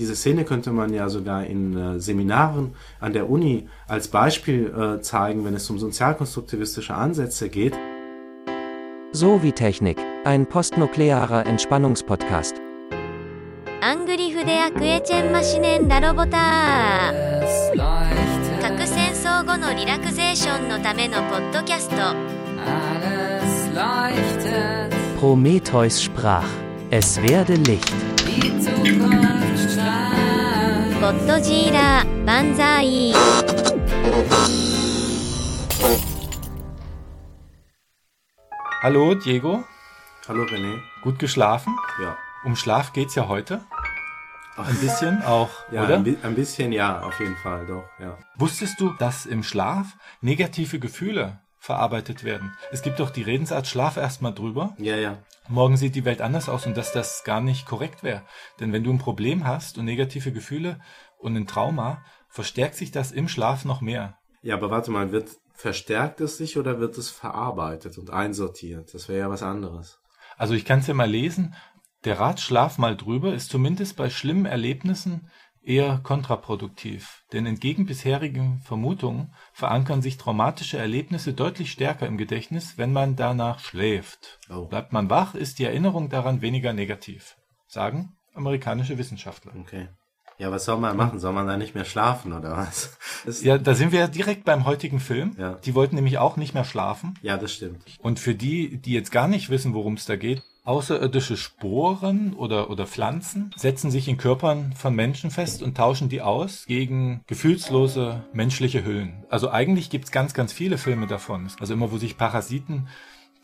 Diese Szene könnte man ja sogar in äh, Seminaren an der Uni als Beispiel äh, zeigen, wenn es um sozialkonstruktivistische Ansätze geht. So wie Technik, ein postnuklearer Entspannungspodcast. Prometheus sprach, es werde Licht. die Zukunft strahlt. ゴッドジーラー万歳 Hallo Diego, Hallo René. gut geschlafen? Ja. Um Schlaf geht's ja heute. Ein bisschen auch, Ja, oder? ein, bi ein bisschen ja, auf jeden Fall, doch, ja. Wusstest du, dass im Schlaf negative Gefühle verarbeitet werden? Es gibt doch die Redensart, schlaf erst mal drüber. Ja, ja. Morgen sieht die Welt anders aus und dass das gar nicht korrekt wäre. Denn wenn du ein Problem hast und negative Gefühle und ein Trauma, verstärkt sich das im Schlaf noch mehr. Ja, aber warte mal, wird verstärkt es sich oder wird es verarbeitet und einsortiert? Das wäre ja was anderes. Also ich kann es ja mal lesen. Der Rat Schlaf mal drüber ist zumindest bei schlimmen Erlebnissen eher kontraproduktiv. Denn entgegen bisherigen Vermutungen verankern sich traumatische Erlebnisse deutlich stärker im Gedächtnis, wenn man danach schläft. Oh. Bleibt man wach, ist die Erinnerung daran weniger negativ. Sagen amerikanische Wissenschaftler. Okay. Ja, was soll man machen? Soll man da nicht mehr schlafen oder was? Ja, da sind wir direkt beim heutigen Film. Ja. Die wollten nämlich auch nicht mehr schlafen. ja, das stimmt. Und für die, die jetzt gar nicht wissen, worum es da geht, außerirdische Sporen oder, oder Pflanzen setzen sich in Körpern von Menschen fest und tauschen die aus gegen gefühlslose menschliche Hüllen. Also eigentlich gibt's ganz, ganz viele Filme davon. Also immer, wo sich Parasiten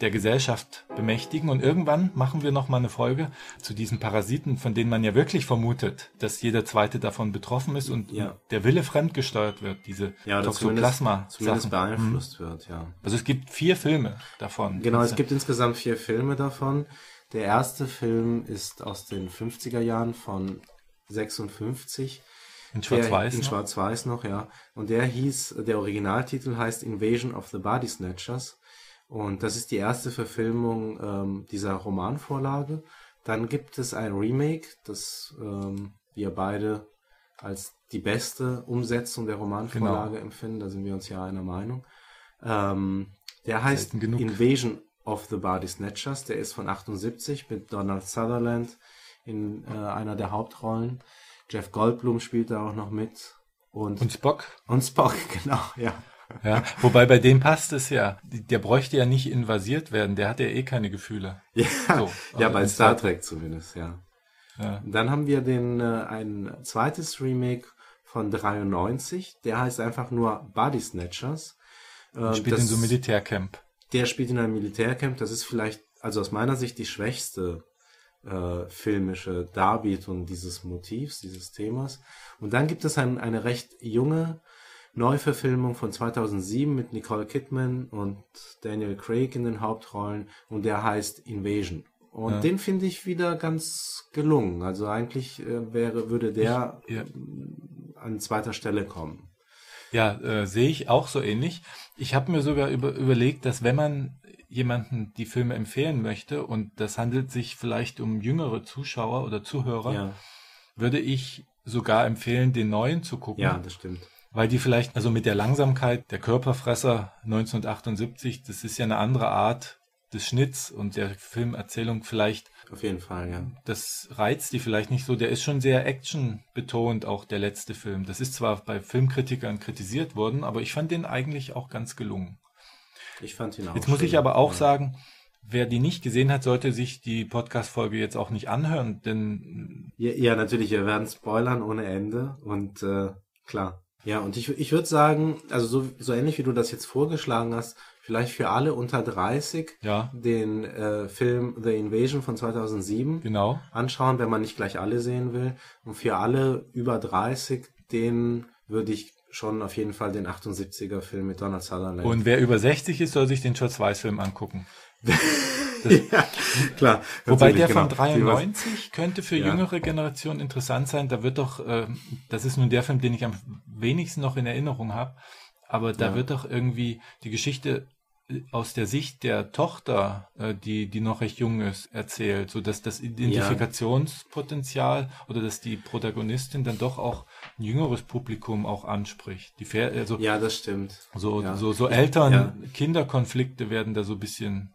der Gesellschaft bemächtigen und irgendwann machen wir noch mal eine Folge zu diesen Parasiten, von denen man ja wirklich vermutet, dass jeder zweite davon betroffen ist und Ja. der Wille fremdgesteuert wird, diese Ja, zumindest, Toxoplasma. zumindest Sachen. beeinflusst wird, ja. Also es gibt vier Filme davon. Genau, es gibt insgesamt vier Filme davon. Der erste Film ist aus den 50er Jahren von 56. in Schwarz-Weiß. In. Schwarz-Weiß noch, ja. Und der hieß, der Originaltitel heißt Invasion of the Body Snatchers. Und das ist die erste Verfilmung ähm, dieser Romanvorlage. Dann gibt es ein Remake, das ähm, wir beide als die beste Umsetzung der Romanvorlage empfinden. Da sind wir uns ja einer Meinung. Ähm, der heißt. Invasion of the Body Snatchers. Der ist von 78 mit Donald Sutherland in äh, einer der Hauptrollen. Jeff Goldblum spielt da auch noch mit. Und, Und Spock. und Spock, genau, ja. Ja, wobei bei dem passt es ja. Der bräuchte ja nicht invasiert werden. Der hat ja eh keine Gefühle. Ja, So, ja bei Star Trek zumindest, ja. Ja. Dann haben wir den äh, ein zweites Remake von 93, der heißt einfach nur Body Snatchers. Äh, Spielt das- in so einem Militärcamp. Der spielt in einem Militärcamp. Das ist vielleicht, also aus meiner Sicht, die schwächste äh, filmische Darbietung dieses Motivs, dieses Themas. Und dann gibt es ein, eine recht junge Neuverfilmung von 2007 mit Nicole Kidman und Daniel Craig in den Hauptrollen und der heißt Invasion. Und Ja. den finde ich wieder ganz gelungen. Also eigentlich äh, wäre, würde der Ja. an zweiter Stelle kommen. Ja, äh, sehe ich auch so ähnlich. Ich habe mir sogar über, überlegt, dass wenn man jemanden die Filme empfehlen möchte und das handelt sich vielleicht um jüngere Zuschauer oder Zuhörer, Ja, würde ich sogar empfehlen, den neuen zu gucken. ja, das stimmt. Weil die vielleicht, also mit der Langsamkeit der Körperfresser 1978, das ist ja eine andere Art des Schnitts und der Filmerzählung vielleicht, Auf jeden Fall, ja. das reizt die vielleicht nicht so. Der ist schon sehr actionbetont, auch der letzte Film. Das ist zwar bei Filmkritikern kritisiert worden, aber ich fand den eigentlich auch ganz gelungen. Ich fand ihn auch. Jetzt muss schön. ich aber auch Ja. sagen, wer die nicht gesehen hat, sollte sich die Podcast-Folge jetzt auch nicht anhören, denn Ja, ja, natürlich, wir werden spoilern ohne Ende und äh, klar. Ja, und ich, ich würde sagen, also so, so ähnlich wie du das jetzt vorgeschlagen hast, vielleicht für alle unter 30 ja, den äh, Film The Invasion von 2007 genau. anschauen, wenn man nicht gleich alle sehen will. Und für alle über 30, den würde ich schon auf jeden Fall den 78er Film mit Donald Sutherland. Und wer über 60 ist, soll sich den Schwarz-Weiß-Film angucken. ja, klar. Wobei der genau. von Die 93 könnte für Ja. jüngere Generationen interessant sein. Da wird doch, äh, das ist nun der Film, den ich am wenigsten noch in Erinnerung habe, aber da Ja. wird doch irgendwie die Geschichte aus der Sicht der Tochter, äh, die, die noch recht jung ist, erzählt, so dass das Identifikationspotenzial oder dass die Protagonistin dann doch auch ein jüngeres Publikum auch anspricht. Die Fair, also Ja, das stimmt. so, ja. so, so ja. Eltern-Kinder-Konflikte werden da so ein bisschen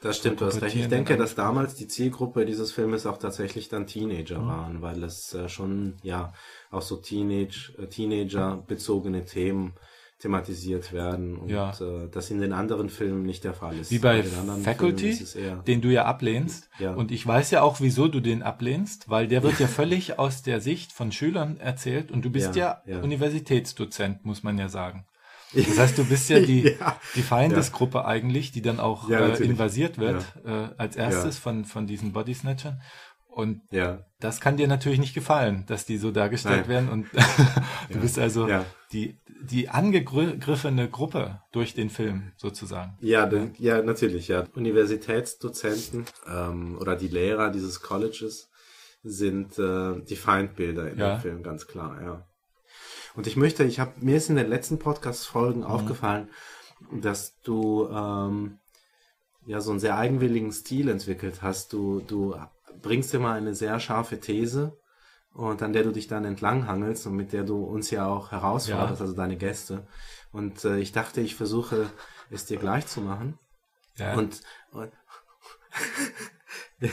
Das stimmt, du hast recht. Ich denke, dass damals die Zielgruppe dieses Filmes auch tatsächlich dann Teenager Mhm. waren, weil es äh, schon, ja, auch so Teenage, äh, Teenager-bezogene Themen thematisiert werden und Ja. äh, das in den anderen Filmen nicht der Fall ist. Wie bei anderen Faculty, den du ja ablehnst. Ja. Und ich weiß ja auch, wieso du den ablehnst, weil der wird ja völlig aus der Sicht von Schülern erzählt und du bist ja, Ja, ja. Universitätsdozent, muss man ja sagen. Das heißt, du bist ja die, Ja. die Feindesgruppe eigentlich, die dann auch Ja, äh, invasiert wird, äh, als erstes von, von diesen Body Snatchern. Und ja, das kann dir natürlich nicht gefallen, dass die so dargestellt Nein. werden und du bist also Ja. die, die angegriffene Gruppe durch den Film sozusagen. Ja, denn, ja, natürlich, ja. Universitätsdozenten ähm, oder die Lehrer dieses Colleges sind äh, die Feindbilder in Ja. dem Film, ganz klar, ja. Und ich möchte, ich habe mir ist in den letzten Podcast-Folgen Mhm. aufgefallen, dass du ähm, ja so einen sehr eigenwilligen Stil entwickelt hast. Du, du bringst immer eine sehr scharfe These und an der du dich dann entlanghangelst und mit der du uns ja auch herausforderst, Ja. also deine Gäste. Und äh, ich dachte, ich versuche es dir gleich zu machen. Ja. Und, und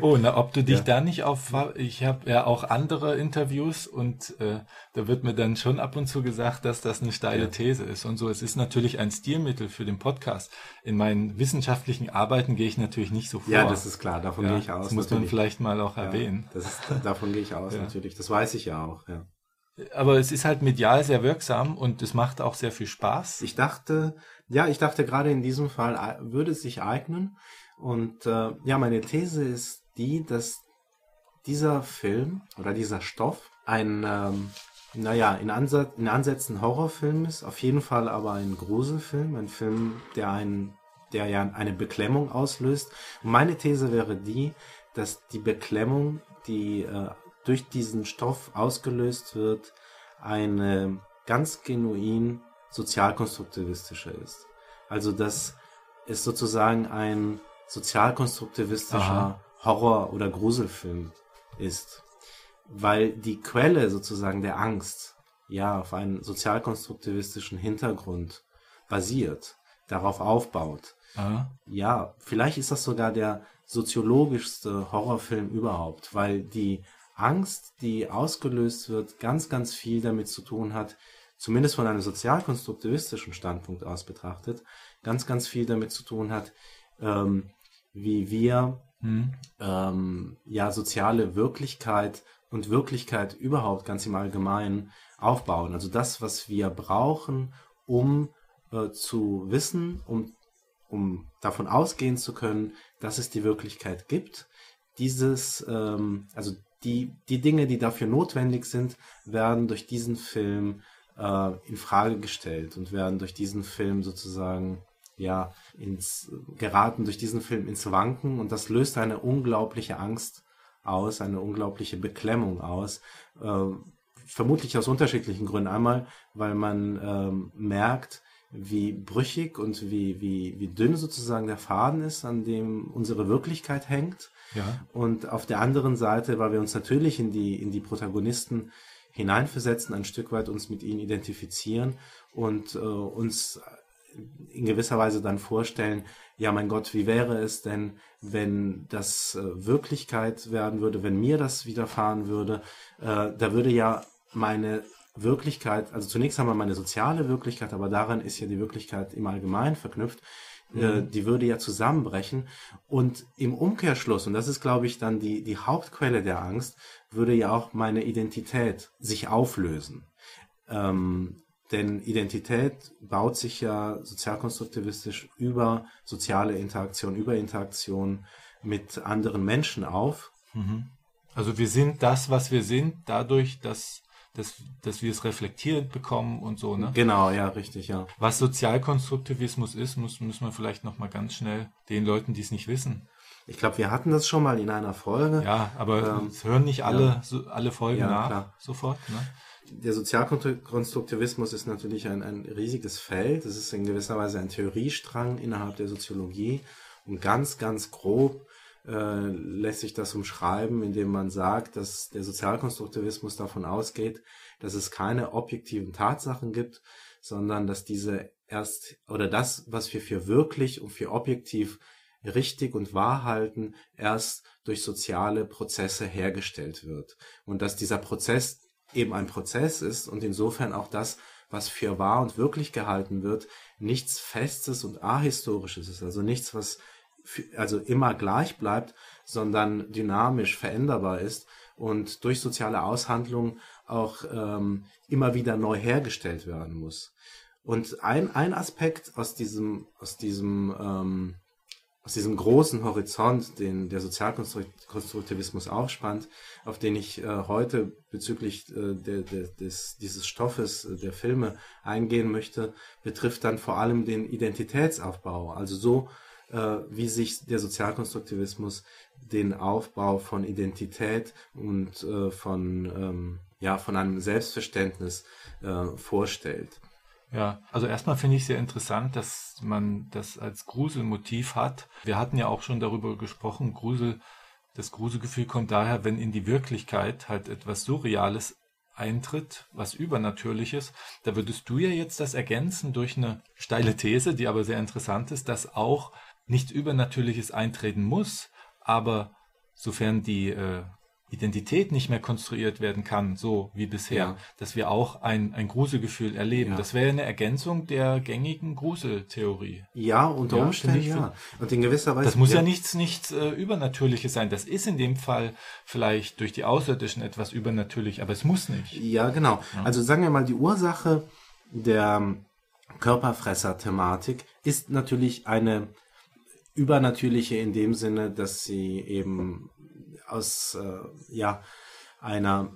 Oh, na, ob du dich Ja. da nicht auf, ich habe ja auch andere Interviews und äh, da wird mir dann schon ab und zu gesagt, dass das eine steile Ja. These ist und so. Es ist natürlich ein Stilmittel für den Podcast. In meinen wissenschaftlichen Arbeiten gehe ich natürlich nicht so vor. ja, das ist klar, davon Ja, gehe ich aus. das muss man natürlich. vielleicht mal auch erwähnen. Das ist, davon gehe ich aus, natürlich. Das weiß ich ja auch, ja. Aber es ist halt medial sehr wirksam und es macht auch sehr viel Spaß. Ich dachte, ja, ich dachte gerade in diesem Fall äh, würde es sich eignen. Und äh, ja, meine These ist die, dass dieser Film oder dieser Stoff ein, ähm, naja, in, Ansatz, in Ansätzen Horrorfilm ist, auf jeden Fall aber ein Gruselfilm, ein Film, der einen, der ja eine Beklemmung auslöst. Und meine These wäre die, dass die Beklemmung, die äh, durch diesen Stoff ausgelöst wird, eine ganz genuin sozialkonstruktivistische ist. Also dass es sozusagen ein sozialkonstruktivistischer Aha. Horror- oder Gruselfilm ist. Weil die Quelle sozusagen der Angst ja auf einen sozialkonstruktivistischen Hintergrund basiert, darauf aufbaut. Ah, Ja, vielleicht ist das sogar der soziologischste Horrorfilm überhaupt, weil die Angst, die ausgelöst wird, ganz, ganz viel damit zu tun hat, zumindest von einem sozialkonstruktivistischen Standpunkt aus betrachtet, ganz, ganz viel damit zu tun hat, ähm, wie wir hm. ähm, ja soziale Wirklichkeit und Wirklichkeit überhaupt ganz im Allgemeinen aufbauen. Also das, was wir brauchen, um äh, zu wissen, um, um davon ausgehen zu können, dass es die Wirklichkeit gibt. Dieses, ähm, also die, die Dinge, die dafür notwendig sind, werden durch diesen Film äh, in Frage gestellt und werden durch diesen Film sozusagen ja ins geraten durch diesen Film ins Wanken und das löst eine unglaubliche Angst aus, eine unglaubliche Beklemmung aus. Ähm, vermutlich aus unterschiedlichen Gründen. Einmal, weil man ähm, merkt, wie brüchig und wie, wie, wie dünn sozusagen der Faden ist, an dem unsere Wirklichkeit hängt. Ja. Und auf der anderen Seite, weil wir uns natürlich in die, in die Protagonisten hineinversetzen, ein Stück weit uns mit ihnen identifizieren und äh, uns in gewisser Weise dann vorstellen, ja mein Gott, wie wäre es denn, wenn das äh, Wirklichkeit werden würde, wenn mir das widerfahren würde, äh, da würde ja meine Wirklichkeit, also zunächst einmal meine soziale Wirklichkeit, aber daran ist ja die Wirklichkeit im Allgemeinen verknüpft, äh, die würde ja zusammenbrechen. Und im Umkehrschluss, und das ist glaube ich dann die, die Hauptquelle der Angst, würde ja auch meine Identität sich auflösen. Ähm, denn Identität baut sich ja sozialkonstruktivistisch über soziale Interaktion, über Interaktion mit anderen Menschen auf. Also wir sind das, was wir sind, dadurch, dass, dass, dass wir es reflektiert bekommen und so, ne? Genau, ja, richtig, ja. Was Sozialkonstruktivismus ist, muss, müssen wir vielleicht nochmal ganz schnell den Leuten, die es nicht wissen. Ich glaube, wir hatten das schon mal in einer Folge. Ja, aber Ähm, es hören nicht alle, ja. so, alle Folgen Ja, nach klar. sofort. Ne? Der Sozialkonstruktivismus ist natürlich ein, ein riesiges Feld. Es ist in gewisser Weise ein Theoriestrang innerhalb der Soziologie. Und ganz, ganz grob äh, lässt sich das umschreiben, indem man sagt, dass der Sozialkonstruktivismus davon ausgeht, dass es keine objektiven Tatsachen gibt, sondern dass diese erst oder das, was wir für wirklich und für objektiv richtig und wahr halten, erst durch soziale Prozesse hergestellt wird. Und dass dieser Prozess eben ein Prozess ist und insofern auch das, was für wahr und wirklich gehalten wird, nichts Festes und Ahistorisches ist, also nichts, was für, also immer gleich bleibt, sondern dynamisch veränderbar ist und durch soziale Aushandlung auch ähm, immer wieder neu hergestellt werden muss. Und ein, ein Aspekt aus diesem, aus diesem ähm, aus diesem großen Horizont, den der Sozialkonstruktivismus aufspannt, auf den ich äh, heute bezüglich äh, de, de, des, dieses Stoffes äh, der Filme eingehen möchte, betrifft dann vor allem den Identitätsaufbau. Also so, äh, wie sich der Sozialkonstruktivismus den Aufbau von Identität und äh, von, ähm, ja, von einem Selbstverständnis vorstellt. Ja, also erstmal finde ich sehr interessant, dass man das als Gruselmotiv hat. Wir hatten ja auch schon darüber gesprochen, Grusel, das Gruselgefühl kommt daher, wenn in die Wirklichkeit halt etwas Surreales eintritt, was Übernatürliches. Da würdest du ja jetzt das ergänzen durch eine steile These, die aber sehr interessant ist, dass auch nichts Übernatürliches eintreten muss, aber sofern die äh, Identität nicht mehr konstruiert werden kann, so wie bisher, ja. dass wir auch ein, ein Gruselgefühl erleben. Ja. Das wäre eine Ergänzung der gängigen Gruseltheorie. Ja, unter ja, Umständen ja. Und in gewisser Weise. Das muss ja, nichts, nichts äh, Übernatürliches sein. Das ist in dem Fall vielleicht durch die Außerirdischen etwas übernatürlich, aber es muss nicht. Ja, genau. Also sagen wir mal, die Ursache der Körperfresser-Thematik ist natürlich eine übernatürliche in dem Sinne, dass sie eben aus äh, ja, einer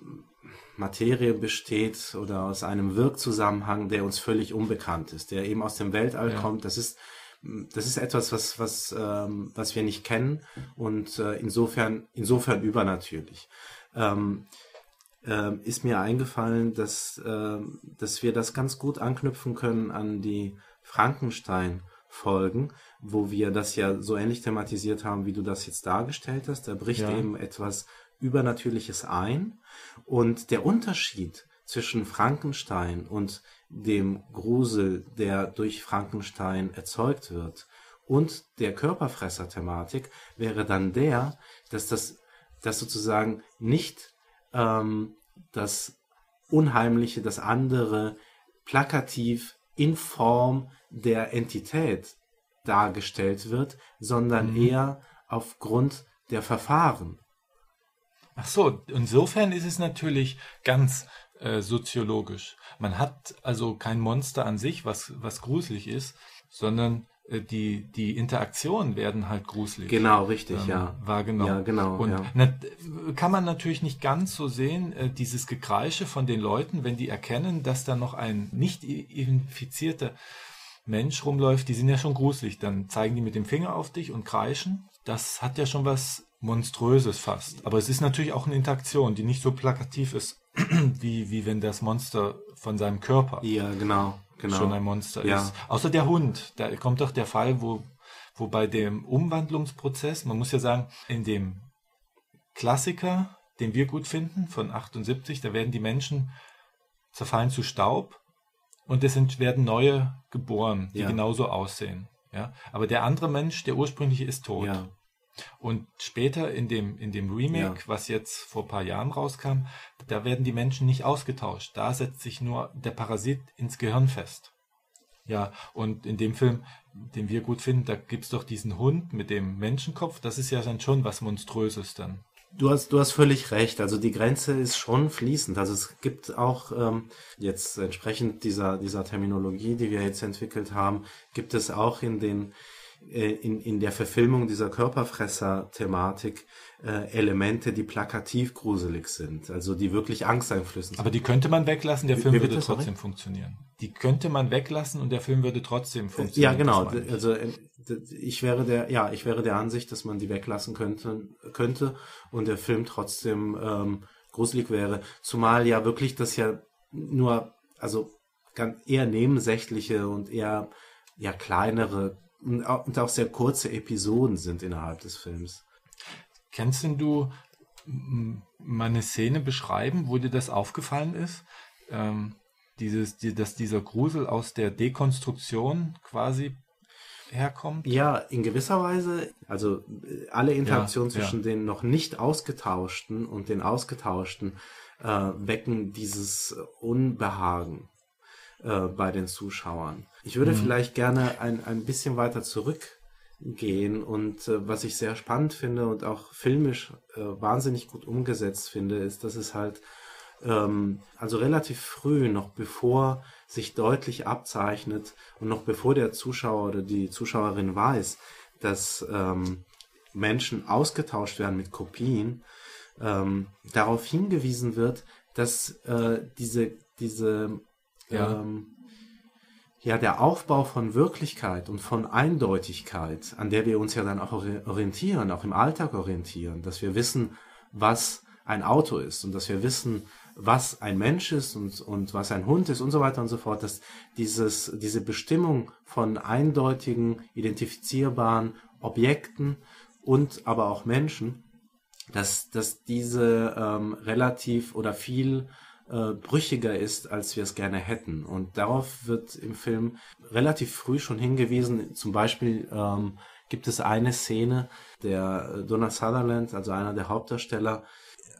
Materie besteht oder aus einem Wirkzusammenhang, der uns völlig unbekannt ist, der eben aus dem Weltall ja. kommt. Das ist das ist etwas, was was ähm, was wir nicht kennen und äh, insofern insofern übernatürlich. Ähm, äh, ist mir eingefallen, dass äh, dass wir das ganz gut anknüpfen können an die Frankenstein Folgen, wo wir das ja so ähnlich thematisiert haben, wie du das jetzt dargestellt hast. Da bricht ja. eben etwas Übernatürliches ein. Und der Unterschied zwischen Frankenstein und dem Grusel, der durch Frankenstein erzeugt wird, und der Körperfresser-Thematik wäre dann der, dass das, dass sozusagen nicht ähm, das Unheimliche, das andere plakativ in Form der Entität dargestellt wird, sondern mhm. eher aufgrund der Verfahren. Ach so, insofern ist es natürlich ganz äh, soziologisch. Man hat also kein Monster an sich, was, was gruselig ist, sondern äh, die, die Interaktionen werden halt gruselig. Genau, richtig, ähm, ja. Wahrgenommen. Ja, genau. Und ja. Na, kann man natürlich nicht ganz so sehen, äh, dieses Gekreische von den Leuten, wenn die erkennen, dass da noch ein nicht infizierter Mensch rumläuft, die sind ja schon gruselig. Dann zeigen die mit dem Finger auf dich und kreischen. Das hat ja schon was Monströses fast. Aber es ist natürlich auch eine Interaktion, die nicht so plakativ ist, wie, wie wenn das Monster von seinem Körper ja, genau, genau. schon ein Monster ja. ist. Außer der Hund. Da kommt doch der Fall, wo, wo bei dem Umwandlungsprozess, man muss ja sagen, in dem Klassiker, den wir gut finden, von 78, da werden die Menschen zerfallen zu Staub und es sind, werden neue geboren, die ja. genauso aussehen. Ja? Aber der andere Mensch, der ursprüngliche, ist tot. Ja. Und später in dem, in dem Remake, ja. was jetzt vor ein paar Jahren rauskam, da werden die Menschen nicht ausgetauscht. Da setzt sich nur der Parasit ins Gehirn fest. Ja, und in dem Film, den wir gut finden, da gibt's doch diesen Hund mit dem Menschenkopf. Das ist ja dann schon was Monströses dann. Du hast, du hast völlig recht. Also die Grenze ist schon fließend. Also es gibt auch ähm, jetzt entsprechend dieser, dieser Terminologie, die wir jetzt entwickelt haben, gibt es auch in den äh, in, in der Verfilmung dieser Körperfresser-Thematik äh, Elemente, die plakativ gruselig sind, also die wirklich angsteinflößend sind. Aber die könnte man weglassen, der Film wie, würde trotzdem sorry? funktionieren. Die könnte man weglassen und der Film würde trotzdem funktionieren. Ja, genau. Also äh, ich wäre der, ja, ich wäre der Ansicht, dass man die weglassen könnte, könnte und der Film trotzdem ähm, gruselig wäre. Zumal ja wirklich das ja nur, also eher nebensächliche und eher ja kleinere und auch, sehr kurze Episoden sind innerhalb des Films. Kannst denn du mal eine Szene beschreiben, wo dir das aufgefallen ist? Ähm, dieses, die, dass dieser Grusel aus der Dekonstruktion quasi herkommt? Ja, in gewisser Weise, also äh, alle Interaktionen Ja, zwischen ja. den noch nicht ausgetauschten und den ausgetauschten äh, wecken dieses Unbehagen äh, bei den Zuschauern. Ich würde vielleicht gerne ein, ein bisschen weiter zurückgehen und äh, was ich sehr spannend finde und auch filmisch äh, wahnsinnig gut umgesetzt finde, ist, dass es halt ähm, also relativ früh, noch bevor sich deutlich abzeichnet und noch bevor der Zuschauer oder die Zuschauerin weiß, dass ähm, Menschen ausgetauscht werden mit Kopien, ähm, darauf hingewiesen wird, dass äh, diese, diese Ja. ähm, ja, der Aufbau von Wirklichkeit und von Eindeutigkeit, an der wir uns ja dann auch ori- orientieren, auch im Alltag orientieren, dass wir wissen, was ein Auto ist und dass wir wissen, was ein Mensch ist und, und was ein Hund ist und so weiter und so fort, dass dieses, diese Bestimmung von eindeutigen, identifizierbaren Objekten und aber auch Menschen, dass, dass diese ähm, relativ oder viel äh, brüchiger ist, als wir es gerne hätten. Und darauf wird im Film relativ früh schon hingewiesen. Zum Beispiel ähm, gibt es eine Szene, der Donald Sutherland, also einer der Hauptdarsteller,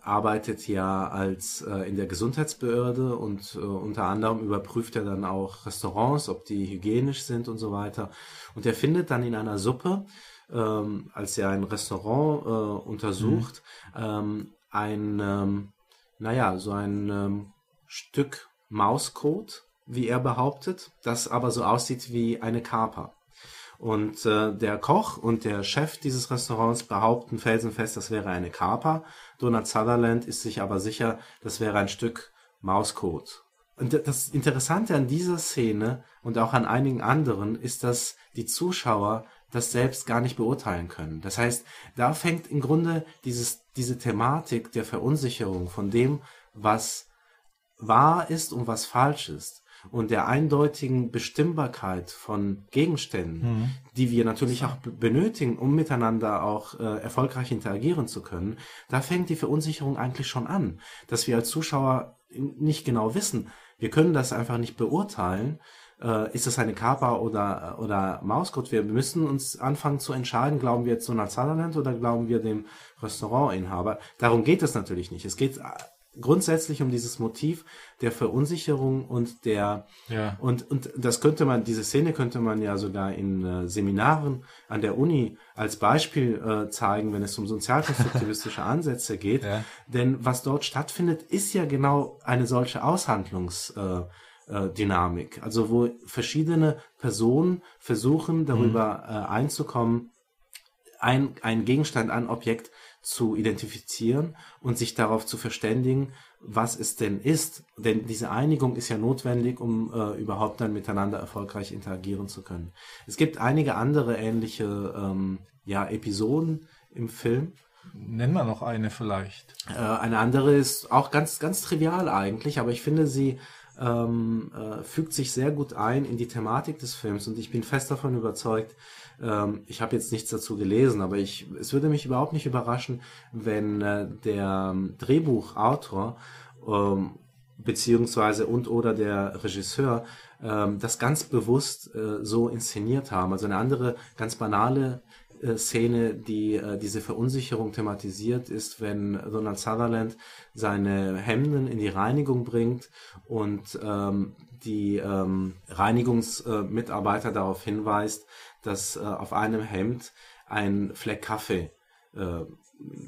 arbeitet ja als äh, in der Gesundheitsbehörde und äh, unter anderem überprüft er dann auch Restaurants, ob die hygienisch sind und so weiter. Und er findet dann in einer Suppe, ähm, als er ein Restaurant äh, untersucht, ähm, ein, ähm, naja, so ein ähm, Stück Mauscode, wie er behauptet, das aber so aussieht wie eine Kaper. Und äh, der Koch und der Chef dieses Restaurants behaupten felsenfest, das wäre eine Kaper. Donald Sutherland ist sich aber sicher, das wäre ein Stück Mauscode. Und das Interessante an dieser Szene und auch an einigen anderen ist, dass die Zuschauer das selbst gar nicht beurteilen können. Das heißt, da fängt im Grunde dieses, diese Thematik der Verunsicherung von dem, was wahr ist und was falsch ist und der eindeutigen Bestimmbarkeit von Gegenständen, die wir natürlich auch benötigen, um miteinander auch äh, erfolgreich interagieren zu können, da fängt die Verunsicherung eigentlich schon an, dass wir als Zuschauer nicht genau wissen. Wir können das einfach nicht beurteilen. Äh, ist es eine Kaper oder, oder Mauscode? Wir müssen uns anfangen zu entscheiden, glauben wir jetzt Donald Sutherland oder glauben wir dem Restaurantinhaber? Darum geht es natürlich nicht. Es geht äh, grundsätzlich um dieses Motiv der Verunsicherung und der Ja. und und das könnte man diese Szene könnte man ja sogar in äh, Seminaren an der Uni als Beispiel äh, zeigen, wenn es um sozialkonstruktivistische Ansätze geht, Ja. denn was dort stattfindet, ist ja genau eine solche Aushandlungsdynamik, äh, Dynamik. also wo verschiedene Personen versuchen darüber äh, einzukommen, ein, ein Gegenstand, ein Objekt zu identifizieren und sich darauf zu verständigen, was es denn ist. Denn diese Einigung ist ja notwendig, um äh, überhaupt dann miteinander erfolgreich interagieren zu können. Es gibt einige andere ähnliche ähm, ja, Episoden im Film. Nenn mal noch eine vielleicht. Äh, eine andere ist auch ganz, ganz trivial eigentlich, aber ich finde, sie ähm, äh, fügt sich sehr gut ein in die Thematik des Films und ich bin fest davon überzeugt, ähm, ich habe jetzt nichts dazu gelesen, aber ich, es würde mich überhaupt nicht überraschen, wenn äh, der ähm, Drehbuchautor ähm, beziehungsweise und oder der Regisseur ähm, das ganz bewusst äh, so inszeniert haben. Also eine andere ganz banale äh, Szene, die äh, diese Verunsicherung thematisiert, ist, wenn Donald Sutherland seine Hemden in die Reinigung bringt und ähm, die ähm, Reinigungsmitarbeiter darauf hinweist, dass äh, auf einem Hemd ein Fleck Kaffee äh,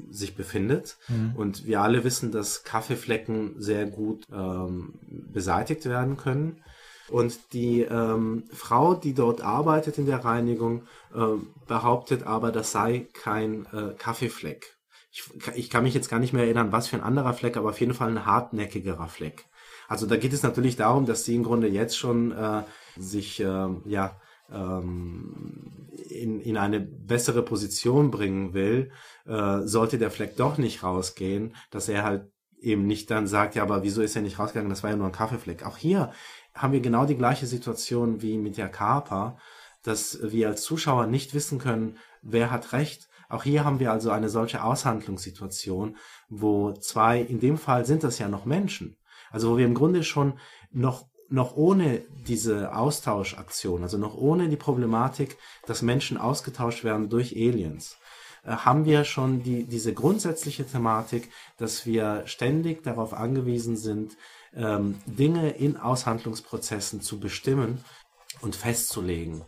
sich befindet. Und wir alle wissen, dass Kaffeeflecken sehr gut ähm, beseitigt werden können. Und die ähm, Frau, die dort arbeitet in der Reinigung, äh, behauptet aber, das sei kein äh, Kaffeefleck. Ich, ich kann mich jetzt gar nicht mehr erinnern, was für ein anderer Fleck, aber auf jeden Fall ein hartnäckigerer Fleck. Also da geht es natürlich darum, dass sie im Grunde jetzt schon äh, sich äh, ja ähm, in, in eine bessere Position bringen will, äh, sollte der Fleck doch nicht rausgehen, dass er halt eben nicht dann sagt, ja, aber wieso ist er nicht rausgegangen? Das war ja nur ein Kaffeefleck. Auch hier haben wir genau die gleiche Situation wie mit der Kaper, dass wir als Zuschauer nicht wissen können, wer hat recht. Auch hier haben wir also eine solche Aushandlungssituation, wo zwei, in dem Fall sind das ja noch Menschen, also wo wir im Grunde schon noch noch ohne diese Austauschaktion, also noch ohne die Problematik, dass Menschen ausgetauscht werden durch Aliens, äh, haben wir schon die, diese grundsätzliche Thematik, dass wir ständig darauf angewiesen sind, ähm, Dinge in Aushandlungsprozessen zu bestimmen und festzulegen.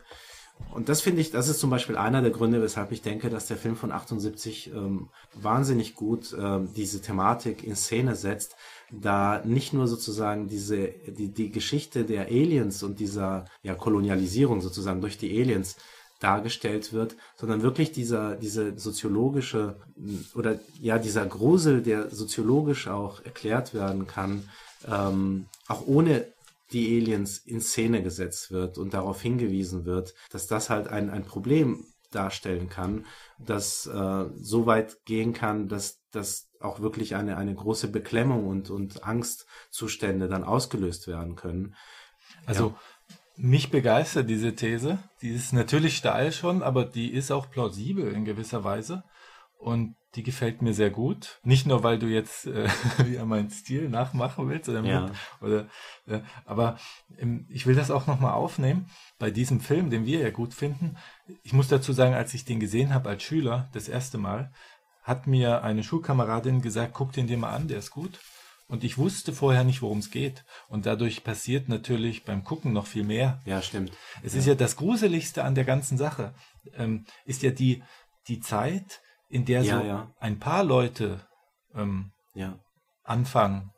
Und das finde ich, das ist zum Beispiel einer der Gründe, weshalb ich denke, dass der Film von 78 ähm, wahnsinnig gut ähm, diese Thematik in Szene setzt, da nicht nur sozusagen diese die, die Geschichte der Aliens und dieser ja, Kolonialisierung sozusagen durch die Aliens dargestellt wird, sondern wirklich dieser diese soziologische oder ja dieser Grusel, der soziologisch auch erklärt werden kann, ähm, auch ohne die Aliens in Szene gesetzt wird und darauf hingewiesen wird, dass das halt ein, ein Problem darstellen kann, das äh, so weit gehen kann, dass, dass auch wirklich eine, eine große Beklemmung und, und Angstzustände dann ausgelöst werden können. Also ja. mich begeistert diese These. Die ist natürlich steil schon, aber die ist auch plausibel in gewisser Weise. Und die gefällt mir sehr gut. Nicht nur, weil du jetzt äh, wieder meinen Stil nachmachen willst, oder, ja. mit, oder äh, aber ähm, ich will das auch nochmal aufnehmen bei diesem Film, den wir ja gut finden. Ich muss dazu sagen, als ich den gesehen habe als Schüler, das erste Mal, hat mir eine Schulkameradin gesagt, guck den dir mal an, der ist gut. Und ich wusste vorher nicht, worum es geht. Und dadurch passiert natürlich beim Gucken noch viel mehr. Ja, stimmt. Es ja. ist ja das Gruseligste an der ganzen Sache, ähm, ist ja die, die Zeit, in der ja, so ja. ein paar Leute ähm, anfangen,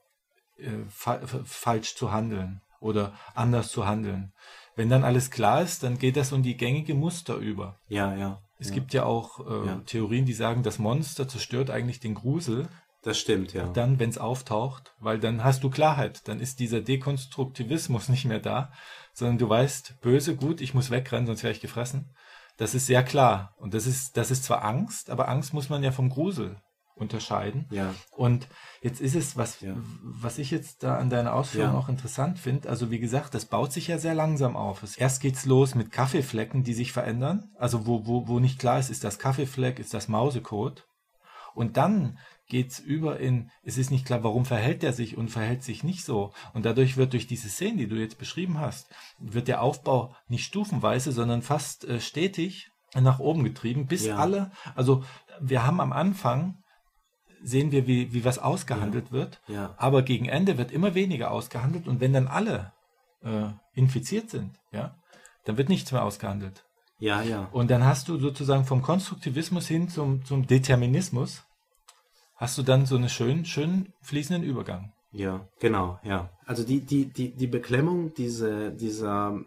äh, fa falsch zu handeln oder anders zu handeln. Wenn dann alles klar ist, dann geht das um die gängige Muster über. Ja, ja. Es ja. gibt ja auch äh, ja. Theorien, die sagen, das Monster zerstört eigentlich den Grusel. Das stimmt, ja. Und dann, wenn es auftaucht, weil dann hast du Klarheit, dann ist dieser Dekonstruktivismus nicht mehr da, sondern du weißt, böse, gut, ich muss wegrennen, sonst wäre ich gefressen. Das ist sehr klar. Und das ist, das ist zwar Angst, aber Angst muss man ja vom Grusel unterscheiden. Ja. Und jetzt ist es, was, ja. was ich jetzt da an deiner Ausführung ja. auch interessant finde, also wie gesagt, das baut sich ja sehr langsam auf. Erst geht's los mit Kaffeeflecken, die sich verändern. Also wo, wo, wo nicht klar ist, ist das Kaffeefleck, ist das Mausecode. Und dann geht's über in, es ist nicht klar, warum verhält er sich und verhält sich nicht so. Und dadurch wird durch diese Szenen, die du jetzt beschrieben hast, wird der Aufbau nicht stufenweise, sondern fast äh, stetig nach oben getrieben, bis ja. alle, also wir haben am Anfang sehen wir, wie, wie was ausgehandelt ja. wird. Ja. Aber gegen Ende wird immer weniger ausgehandelt und wenn dann alle äh, infiziert sind, ja, dann wird nichts mehr ausgehandelt. Ja, ja. Und dann hast du sozusagen vom Konstruktivismus hin zum, zum Determinismus, hast du dann so einen schönen, schönen fließenden Übergang. Ja, genau, ja. Also die, die, die, die Beklemmung, diese, dieser,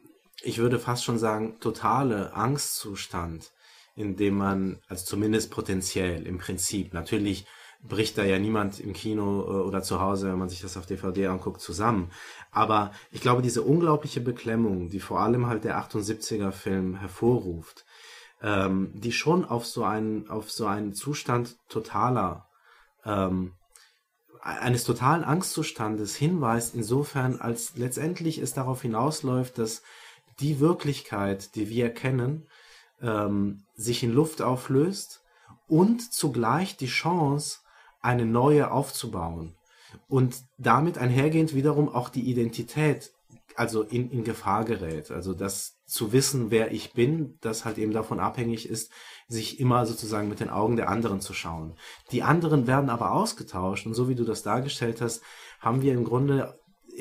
ich würde fast schon sagen, totale Angstzustand, in dem man, also zumindest potenziell, im Prinzip, natürlich bricht da ja niemand im Kino äh, oder zu Hause, wenn man sich das auf DVD anguckt, zusammen. Aber ich glaube, diese unglaubliche Beklemmung, die vor allem halt der 78er Film hervorruft, ähm, die schon auf so einen, auf so einen Zustand totaler, ähm, eines totalen Angstzustandes hinweist, insofern als letztendlich es darauf hinausläuft, dass die Wirklichkeit, die wir kennen, ähm, sich in Luft auflöst und zugleich die Chance eine neue aufzubauen und damit einhergehend wiederum auch die Identität also in, in Gefahr gerät. Also das zu wissen, wer ich bin, das halt eben davon abhängig ist, sich immer sozusagen mit den Augen der anderen zu schauen. Die anderen werden aber ausgetauscht und so wie du das dargestellt hast, haben wir im Grunde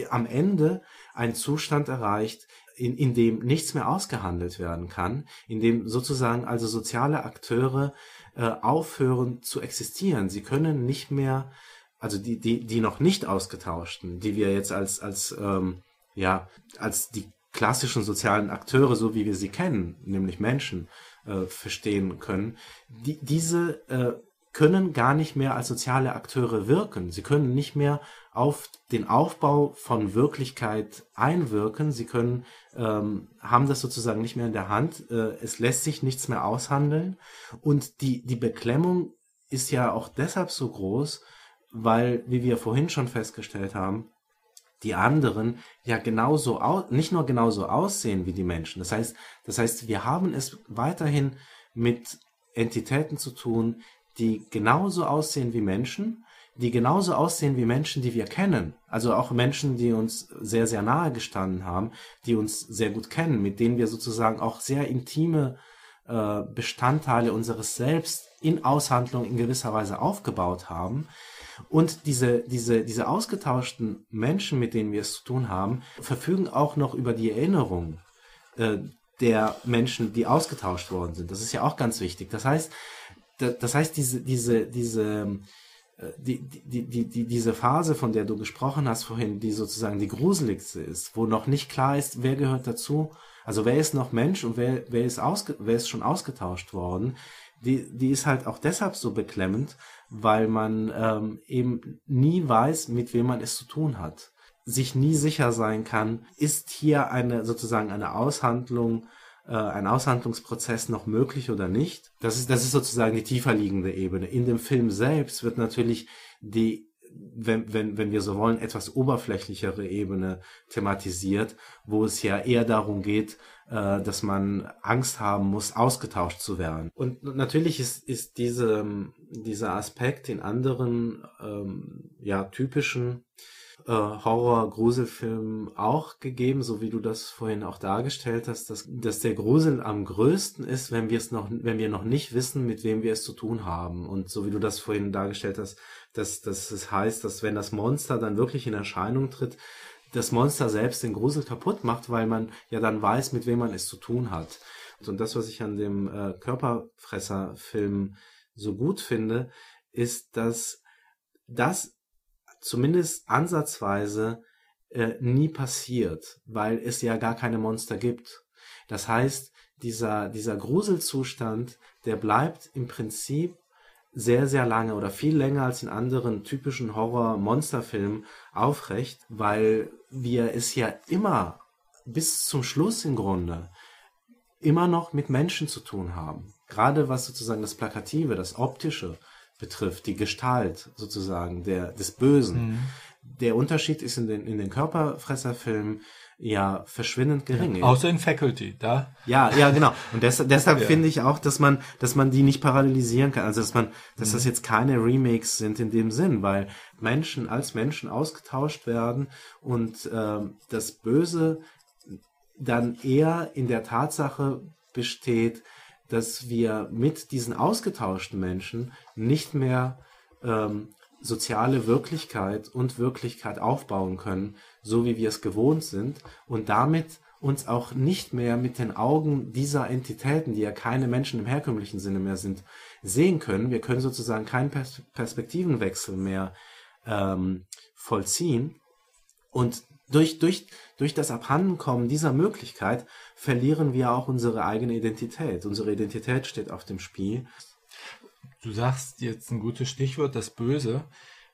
am Ende einen Zustand erreicht, in, in dem nichts mehr ausgehandelt werden kann, in dem sozusagen also soziale Akteure äh, aufhören zu existieren. Sie können nicht mehr, also die, die, die noch nicht ausgetauschten, die wir jetzt als, als, ähm, ja, als die klassischen sozialen Akteure, so wie wir sie kennen, nämlich Menschen, äh, verstehen können, die, diese äh, können gar nicht mehr als soziale Akteure wirken. Sie können nicht mehr auf den Aufbau von Wirklichkeit einwirken. Sie können, ähm, haben das sozusagen nicht mehr in der Hand. Äh, es lässt sich nichts mehr aushandeln. Und die, die Beklemmung ist ja auch deshalb so groß, weil, wie wir vorhin schon festgestellt haben, die anderen ja genauso au nicht nur genauso aussehen wie die Menschen. Das heißt, das heißt, wir haben es weiterhin mit Entitäten zu tun, die genauso aussehen wie Menschen, die genauso aussehen wie Menschen, die wir kennen. Also auch Menschen, die uns sehr, sehr nahe gestanden haben, die uns sehr gut kennen, mit denen wir sozusagen auch sehr intime äh, Bestandteile unseres Selbst in Aushandlung in gewisser Weise aufgebaut haben. Und diese, diese, diese ausgetauschten Menschen, mit denen wir es zu tun haben, verfügen auch noch über die Erinnerung äh, der Menschen, die ausgetauscht worden sind. Das ist ja auch ganz wichtig. Das heißt, das heißt, diese, diese, diese, äh, die, die, die, die, diese Phase, von der du gesprochen hast vorhin, die sozusagen die gruseligste ist, wo noch nicht klar ist, wer gehört dazu, also wer ist noch Mensch und wer, wer, ist, ausge, wer ist schon ausgetauscht worden, die, die ist halt auch deshalb so beklemmend, weil man ähm, eben nie weiß, mit wem man es zu tun hat. Sich nie sicher sein kann, ist hier eine sozusagen eine Aushandlung, äh, ein Aushandlungsprozess noch möglich oder nicht. Das ist, das ist sozusagen die tiefer liegende Ebene. In dem Film selbst wird natürlich die wenn, wenn, wenn wir so wollen, etwas oberflächlichere Ebene thematisiert, wo es ja eher darum geht, äh, dass man Angst haben muss, ausgetauscht zu werden. Und natürlich ist, ist diese, dieser Aspekt in anderen ähm, ja, typischen äh, Horror-Gruselfilmen auch gegeben, so wie du das vorhin auch dargestellt hast, dass, dass der Grusel am größten ist, wenn wir es noch, wenn wir noch nicht wissen, mit wem wir es zu tun haben. Und so wie du das vorhin dargestellt hast, dass, dass es heißt, dass wenn das Monster dann wirklich in Erscheinung tritt, das Monster selbst den Grusel kaputt macht, weil man ja dann weiß, mit wem man es zu tun hat. Und das, was ich an dem äh, Körperfresser-Film so gut finde, ist, dass das zumindest ansatzweise äh, nie passiert, weil es ja gar keine Monster gibt. Das heißt, dieser, dieser Gruselzustand, der bleibt im Prinzip sehr, sehr lange oder viel länger als in anderen typischen Horror-Monsterfilmen aufrecht, weil wir es ja immer bis zum Schluss im Grunde immer noch mit Menschen zu tun haben. Gerade was sozusagen das Plakative, das Optische betrifft, die Gestalt sozusagen der, des Bösen. Mhm. Der Unterschied ist in den, in den Körperfresserfilmen ja verschwindend gering. Außer in Faculty, da. Ja, ja, genau. Und des, deshalb ja. finde ich auch, dass man, dass man die nicht parallelisieren kann. Also dass man, dass mhm. das jetzt keine Remakes sind in dem Sinn, weil Menschen als Menschen ausgetauscht werden und äh, das Böse dann eher in der Tatsache besteht, dass wir mit diesen ausgetauschten Menschen nicht mehr ähm, soziale Wirklichkeit und Wirklichkeit aufbauen können, so wie wir es gewohnt sind und damit uns auch nicht mehr mit den Augen dieser Entitäten, die ja keine Menschen im herkömmlichen Sinne mehr sind, sehen können. Wir können sozusagen keinen Pers Perspektivenwechsel mehr ähm, vollziehen. Und durch, durch, durch das Abhandenkommen dieser Möglichkeit verlieren wir auch unsere eigene Identität. Unsere Identität steht auf dem Spiel. Du sagst jetzt ein gutes Stichwort, das Böse.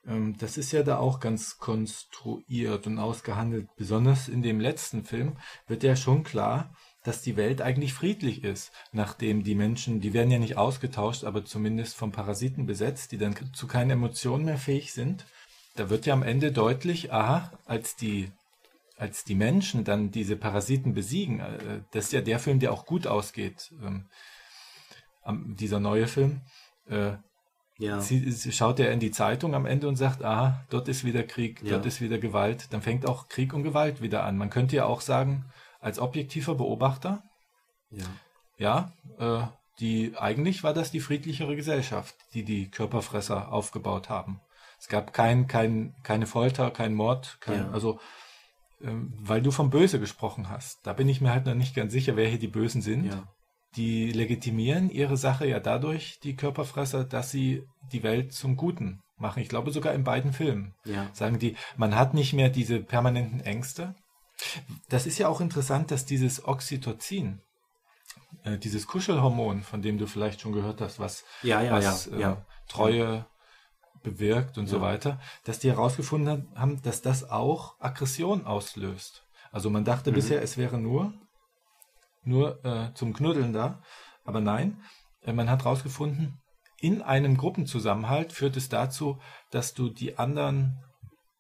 Ähm, das ist ja da auch ganz konstruiert und ausgehandelt. Besonders in dem letzten Film wird ja schon klar, dass die Welt eigentlich friedlich ist, nachdem die Menschen, die werden ja nicht ausgetauscht, aber zumindest von Parasiten besetzt, die dann zu keinen Emotionen mehr fähig sind. Da wird ja am Ende deutlich, aha, als die als die Menschen dann diese Parasiten besiegen, äh, das ist ja der Film, der auch gut ausgeht, ähm, dieser neue Film. Ja. Sie, sie, schaut er in die Zeitung am Ende und sagt, ah, dort ist wieder Krieg, ja. dort ist wieder Gewalt. Dann fängt auch Krieg und Gewalt wieder an. Man könnte ja auch sagen, als objektiver Beobachter, ja, ja äh, die, eigentlich war das die friedlichere Gesellschaft, die die Körperfresser aufgebaut haben. Es gab kein, kein, keine Folter, kein Mord, kein, ja. also ähm, weil du vom Böse gesprochen hast. Da bin ich mir halt noch nicht ganz sicher, wer hier die Bösen sind. Ja die legitimieren ihre Sache ja dadurch, die Körperfresser, dass sie die Welt zum Guten machen. Ich glaube sogar in beiden Filmen. Ja. Sagen die, man hat nicht mehr diese permanenten Ängste. Das ist ja auch interessant, dass dieses Oxytocin, äh, dieses Kuschelhormon, von dem du vielleicht schon gehört hast, was, ja, ja, was äh, Treue bewirkt und so weiter, dass die herausgefunden haben, dass das auch Aggression auslöst. Also man dachte mhm. bisher, es wäre nur nur äh, zum Knuddeln da. Aber nein, äh, man hat herausgefunden, in einem Gruppenzusammenhalt führt es dazu, dass du die anderen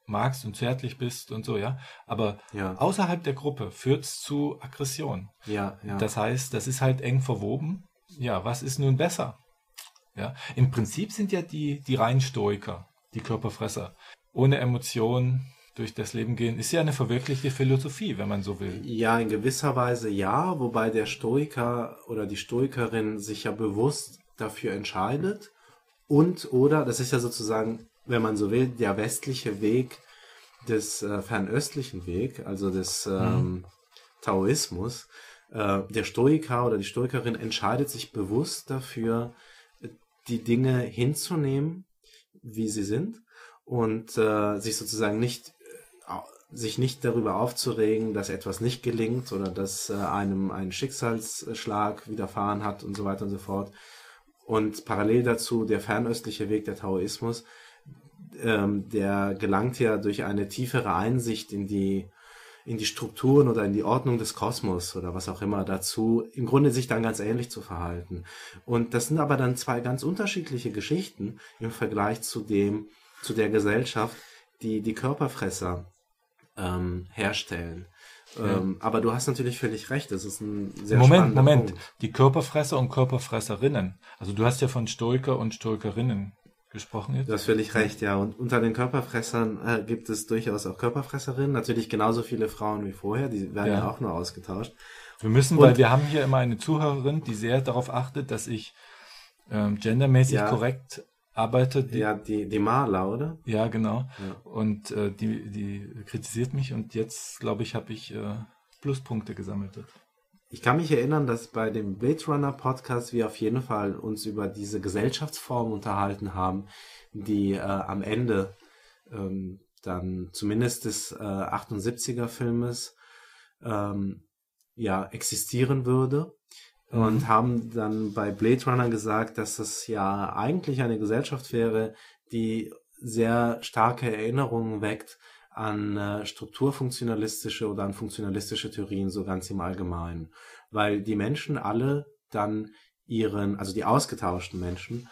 magst und zärtlich bist und so, ja. Aber Ja. außerhalb der Gruppe führt es zu Aggression. Ja, ja. Das heißt, das ist halt eng verwoben. Ja, was ist nun besser? Ja, im Prinzip sind ja die, die reinen Stoiker, die Körperfresser. Ohne Emotionen durch das Leben gehen, ist ja eine verwirklichte Philosophie, wenn man so will. Ja, in gewisser Weise ja, wobei der Stoiker oder die Stoikerin sich ja bewusst dafür entscheidet und oder, das ist ja sozusagen, wenn man so will, der westliche Weg des äh, fernöstlichen Weg, also des ähm, Taoismus. Äh, der Stoiker oder die Stoikerin entscheidet sich bewusst dafür, die Dinge hinzunehmen, wie sie sind und äh, sich sozusagen nicht sich nicht darüber aufzuregen, dass etwas nicht gelingt oder dass äh, einem ein Schicksalsschlag widerfahren hat und so weiter und so fort. Und parallel dazu der fernöstliche Weg der Taoismus, ähm, der gelangt ja durch eine tiefere Einsicht in die in die Strukturen oder in die Ordnung des Kosmos oder was auch immer dazu, im Grunde sich dann ganz ähnlich zu verhalten. Und das sind aber dann zwei ganz unterschiedliche Geschichten im Vergleich zu dem, zu der Gesellschaft, die die Körperfresser ähm, herstellen. Ähm, aber du hast natürlich völlig recht, das ist ein sehr Moment, Moment. Punkt. Die Körperfresser und Körperfresserinnen. Also du hast ja von Stoiker und Stoikerinnen gesprochen jetzt. Du hast völlig recht, ja. Und unter den Körperfressern äh, gibt es durchaus auch Körperfresserinnen. Natürlich genauso viele Frauen wie vorher. Die werden ja, Ja. auch nur ausgetauscht. Wir müssen, Und- weil wir haben hier immer eine Zuhörerin, die sehr darauf achtet, dass ich ähm, gendermäßig Ja. korrekt arbeite. Die, Ja, die, die Maler, oder? Ja, genau. Ja. Und äh, die, die kritisiert mich und jetzt, glaube ich, habe ich äh, Pluspunkte gesammelt. Ich kann mich erinnern, dass bei dem Blade Runner Podcast wir auf jeden Fall uns über diese Gesellschaftsform unterhalten haben, die äh, am Ende ähm, dann zumindest des äh, 78er Filmes ähm, ja existieren würde und haben dann bei Blade Runner gesagt, dass das ja eigentlich eine Gesellschaft wäre, die sehr starke Erinnerungen weckt an äh, strukturfunktionalistische oder an funktionalistische Theorien so ganz im Allgemeinen, weil die Menschen alle dann ihren, also die ausgetauschten Menschen,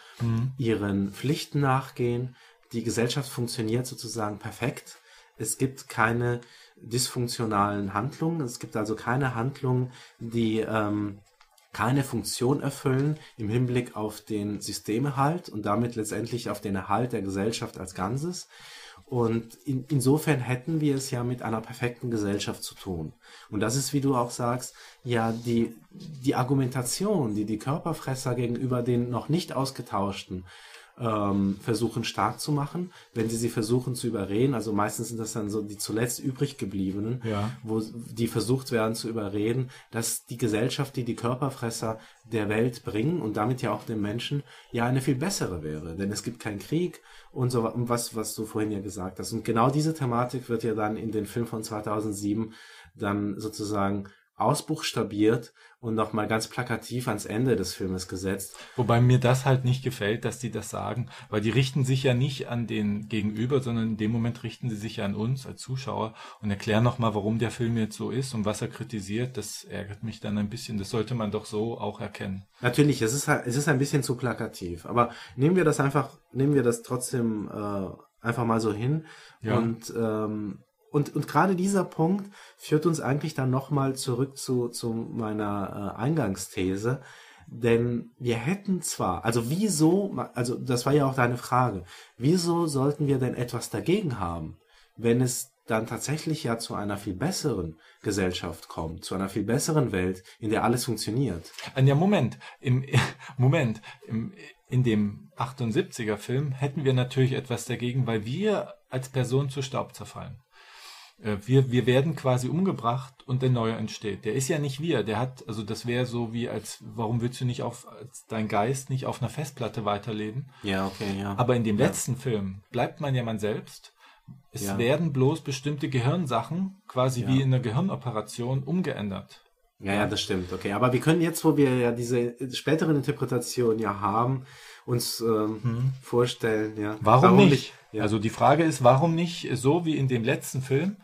ihren Pflichten nachgehen. Die Gesellschaft funktioniert sozusagen perfekt. Es gibt keine dysfunktionalen Handlungen. Es gibt also keine Handlungen, die ähm, keine Funktion erfüllen im Hinblick auf den Systemerhalt und damit letztendlich auf den Erhalt der Gesellschaft als Ganzes. Und in, insofern hätten wir es ja mit einer perfekten Gesellschaft zu tun. Und das ist, wie du auch sagst, ja die, die Argumentation, die die Körperfresser gegenüber den noch nicht ausgetauschten ähm, versuchen stark zu machen, wenn sie sie versuchen zu überreden. Also meistens sind das dann so die zuletzt übrig gebliebenen, Ja. wo die versucht werden zu überreden, dass die Gesellschaft, die die Körperfresser der Welt bringen und damit ja auch den Menschen, ja eine viel bessere wäre. Denn es gibt keinen Krieg und so und was, was du vorhin ja gesagt hast. Und genau diese Thematik wird ja dann in den Film von 2007 dann sozusagen ausbuchstabiert und nochmal ganz plakativ ans Ende des Filmes gesetzt. Wobei mir das halt nicht gefällt, dass die das sagen, weil die richten sich ja nicht an den Gegenüber, sondern in dem Moment richten sie sich ja an uns als Zuschauer und erklären nochmal, warum der Film jetzt so ist und was er kritisiert. Das ärgert mich dann ein bisschen. Das sollte man doch so auch erkennen. Natürlich, es ist halt, es ist ein bisschen zu plakativ, aber nehmen wir das einfach, nehmen wir das trotzdem äh, einfach mal so hin Ja. und ähm, und, und gerade dieser Punkt führt uns eigentlich dann nochmal zurück zu, zu meiner äh, Eingangsthese. Denn wir hätten zwar, also wieso, also das war ja auch deine Frage, wieso sollten wir denn etwas dagegen haben, wenn es dann tatsächlich ja zu einer viel besseren Gesellschaft kommt, zu einer viel besseren Welt, in der alles funktioniert? Äh, Ja, Moment. Im, Moment. Im, in dem 78er Film hätten wir natürlich etwas dagegen, weil wir als Person zu Staub zerfallen. Äh, Wir, wir werden quasi umgebracht und der Neue entsteht. Der ist ja nicht wir. Der hat, also das wäre so wie als, warum willst du nicht auf, dein Geist nicht auf einer Festplatte weiterleben? Ja, okay, ja. Aber in dem letzten Film bleibt man ja man selbst. Es Ja. werden bloß bestimmte Gehirnsachen quasi Ja. wie in einer Gehirnoperation umgeändert. Ja, ja, das stimmt. Okay, aber wir können jetzt, wo wir ja diese späteren Interpretationen ja haben, uns ähm, vorstellen, ja. Mhm. Warum, nicht? Ja. Also die Frage ist, warum nicht so wie in dem letzten Film?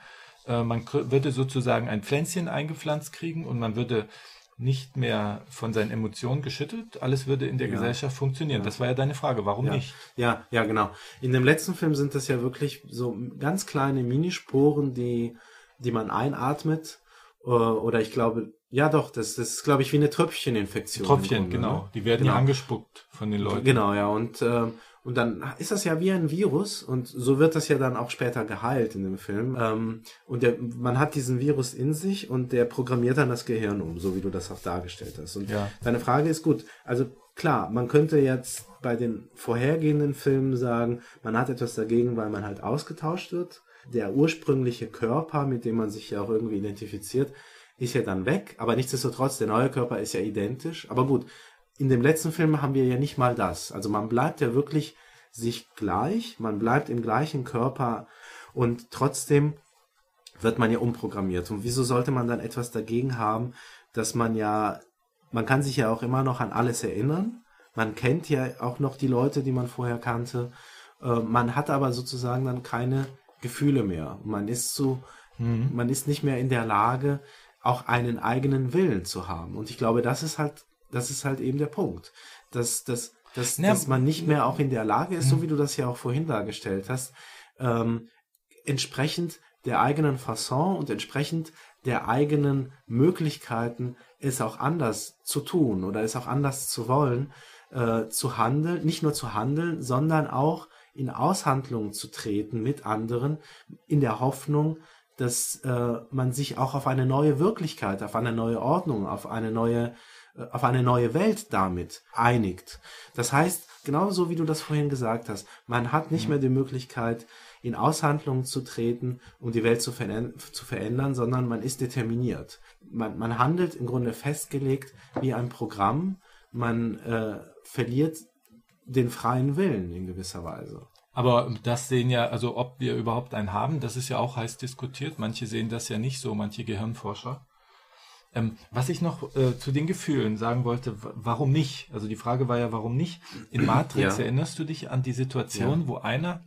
Äh, man würde sozusagen ein Pflänzchen eingepflanzt kriegen und man würde nicht mehr von seinen Emotionen geschüttelt, alles würde in der Ja. Gesellschaft funktionieren. Das war ja deine Frage, warum Ja. nicht? Ja, ja, genau. In dem letzten Film sind das ja wirklich so ganz kleine Minisporen, die, die man einatmet. Äh, Oder ich glaube, ja doch, das, das ist, glaube ich, wie eine Tröpfcheninfektion. Tröpfchen, genau. Ne? Die werden ja Genau. angespuckt von den Leuten. Genau, ja. Und, ähm, und dann ist das ja wie ein Virus und so wird das ja dann auch später geheilt in dem Film. Ähm, und der, man hat diesen Virus in sich und der programmiert dann das Gehirn um, so wie du das auch dargestellt hast. Und Ja. deine Frage ist gut. Also klar, man könnte jetzt bei den vorhergehenden Filmen sagen, man hat etwas dagegen, weil man halt ausgetauscht wird. Der ursprüngliche Körper, mit dem man sich ja auch irgendwie identifiziert, ist ja dann weg. Aber nichtsdestotrotz, der neue Körper ist ja identisch. Aber gut, in dem letzten Film haben wir ja nicht mal das. Also man bleibt ja wirklich sich gleich, man bleibt im gleichen Körper und trotzdem wird man ja umprogrammiert. Und wieso sollte man dann etwas dagegen haben, dass man ja, man kann sich ja auch immer noch an alles erinnern. Man kennt ja auch noch die Leute, die man vorher kannte. Äh, man hat aber sozusagen dann keine Gefühle mehr. Man ist so, man ist nicht mehr in der Lage, auch einen eigenen Willen zu haben. Und ich glaube, das ist halt, das ist halt eben der Punkt. Dass, dass, dass, Ja, dass man nicht mehr auch in der Lage ist, so wie du das ja auch vorhin dargestellt hast, ähm, entsprechend der eigenen Fasson und entsprechend der eigenen Möglichkeiten, es auch anders zu tun oder es auch anders zu wollen, äh, zu handeln, nicht nur zu handeln, sondern auch in Aushandlungen zu treten mit anderen, in der Hoffnung, dass äh, man sich auch auf eine neue Wirklichkeit, auf eine neue Ordnung, auf eine neue, äh, auf eine neue Welt damit einigt. Das heißt, genauso wie du das vorhin gesagt hast, man hat nicht mehr die Möglichkeit, in Aushandlungen zu treten und die Welt zu, verändern, zu verändern, sondern man ist determiniert. Man, man handelt im Grunde festgelegt wie ein Programm. Man äh, verliert den freien Willen in gewisser Weise. Aber das sehen ja, also ob wir überhaupt einen haben, das ist ja auch heiß diskutiert. Manche sehen das ja nicht so, manche Gehirnforscher. Ähm, was ich noch äh, zu den Gefühlen sagen wollte, warum nicht? Also die Frage war ja, warum nicht? In Matrix Ja. erinnerst du dich an die Situation, Ja. wo einer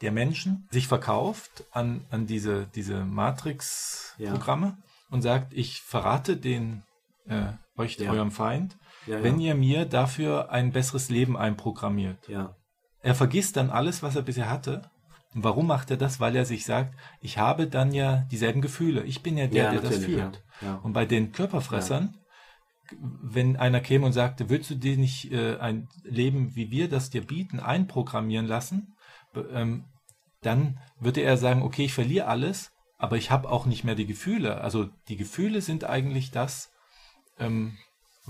der Menschen sich verkauft an, an diese, diese Matrix-Programme und sagt, ich verrate den äh, euch, Ja. eurem Feind, Ja, wenn ja. ihr mir dafür ein besseres Leben einprogrammiert. Ja, Er vergisst dann alles, was er bisher hatte. Und warum macht er das? Weil er sich sagt, ich habe dann ja dieselben Gefühle. Ich bin ja der, Ja, der das fühlt. ja. Und bei den Körperfressern, wenn einer käme und sagte, willst du dir nicht äh, ein Leben, wie wir das dir bieten, einprogrammieren lassen, ähm, dann würde er sagen, okay, ich verliere alles, aber ich habe auch nicht mehr die Gefühle. Also die Gefühle sind eigentlich das, ähm,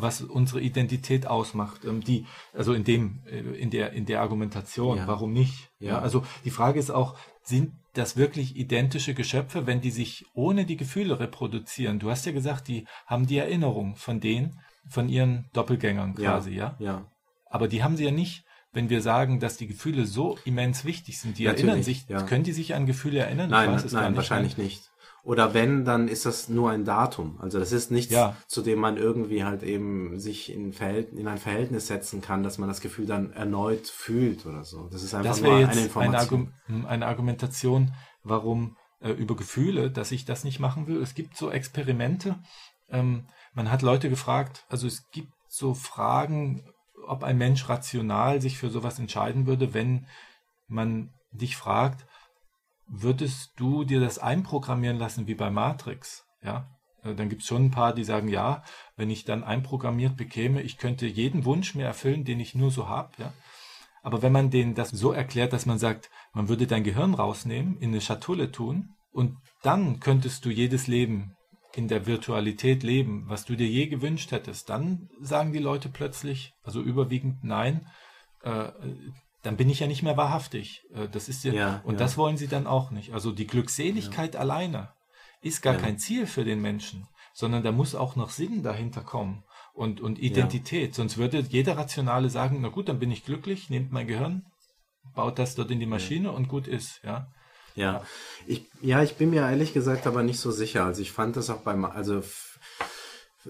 was unsere Identität ausmacht. Ähm, die, also in dem, äh, in der, in der Argumentation. Ja. Warum nicht? Ja. Ja. also die Frage ist auch, sind das wirklich identische Geschöpfe, wenn die sich ohne die Gefühle reproduzieren? Du hast ja gesagt, die haben die Erinnerung von denen, von ihren Doppelgängern quasi, ja? ja. Aber die haben sie ja nicht, wenn wir sagen, dass die Gefühle so immens wichtig sind. Die Natürlich, erinnern sich, ja. können die sich an Gefühle erinnern? Nein, nein, wahrscheinlich nicht. Oder wenn, dann ist das nur ein Datum. Also das ist nichts, Ja. zu dem man irgendwie halt eben sich in, in ein Verhältnis setzen kann, dass man das Gefühl dann erneut fühlt oder so. Das ist einfach Das nur eine jetzt eine, Information. Argum eine Argumentation, warum äh, über Gefühle, dass ich das nicht machen will. Es gibt so Experimente. Ähm, man hat Leute gefragt, also es gibt so Fragen, ob ein Mensch rational sich für sowas entscheiden würde, wenn man dich fragt, würdest du dir das einprogrammieren lassen wie bei Matrix? Ja, Äh, dann gibt es schon ein paar, die sagen, ja, wenn ich dann einprogrammiert bekäme, ich könnte jeden Wunsch mir erfüllen, den ich nur so habe. Ja? Aber wenn man denen das so erklärt, dass man sagt, man würde dein Gehirn rausnehmen, in eine Schatulle tun und dann könntest du jedes Leben in der Virtualität leben, was du dir je gewünscht hättest, dann sagen die Leute plötzlich, also überwiegend nein, äh, dann bin ich ja nicht mehr wahrhaftig. Äh, das ist ja, Ja, und ja. das wollen sie dann auch nicht. Also die Glückseligkeit alleine ist gar Ja. kein Ziel für den Menschen, sondern da muss auch noch Sinn dahinter kommen und, und Identität. Sonst würde jeder Rationale sagen, na gut, dann bin ich glücklich, nehmt mein Gehirn, baut das dort in die Maschine und gut ist, ja. Ja, ich, ja, ich bin mir ehrlich gesagt aber nicht so sicher. Also ich fand das auch beim, also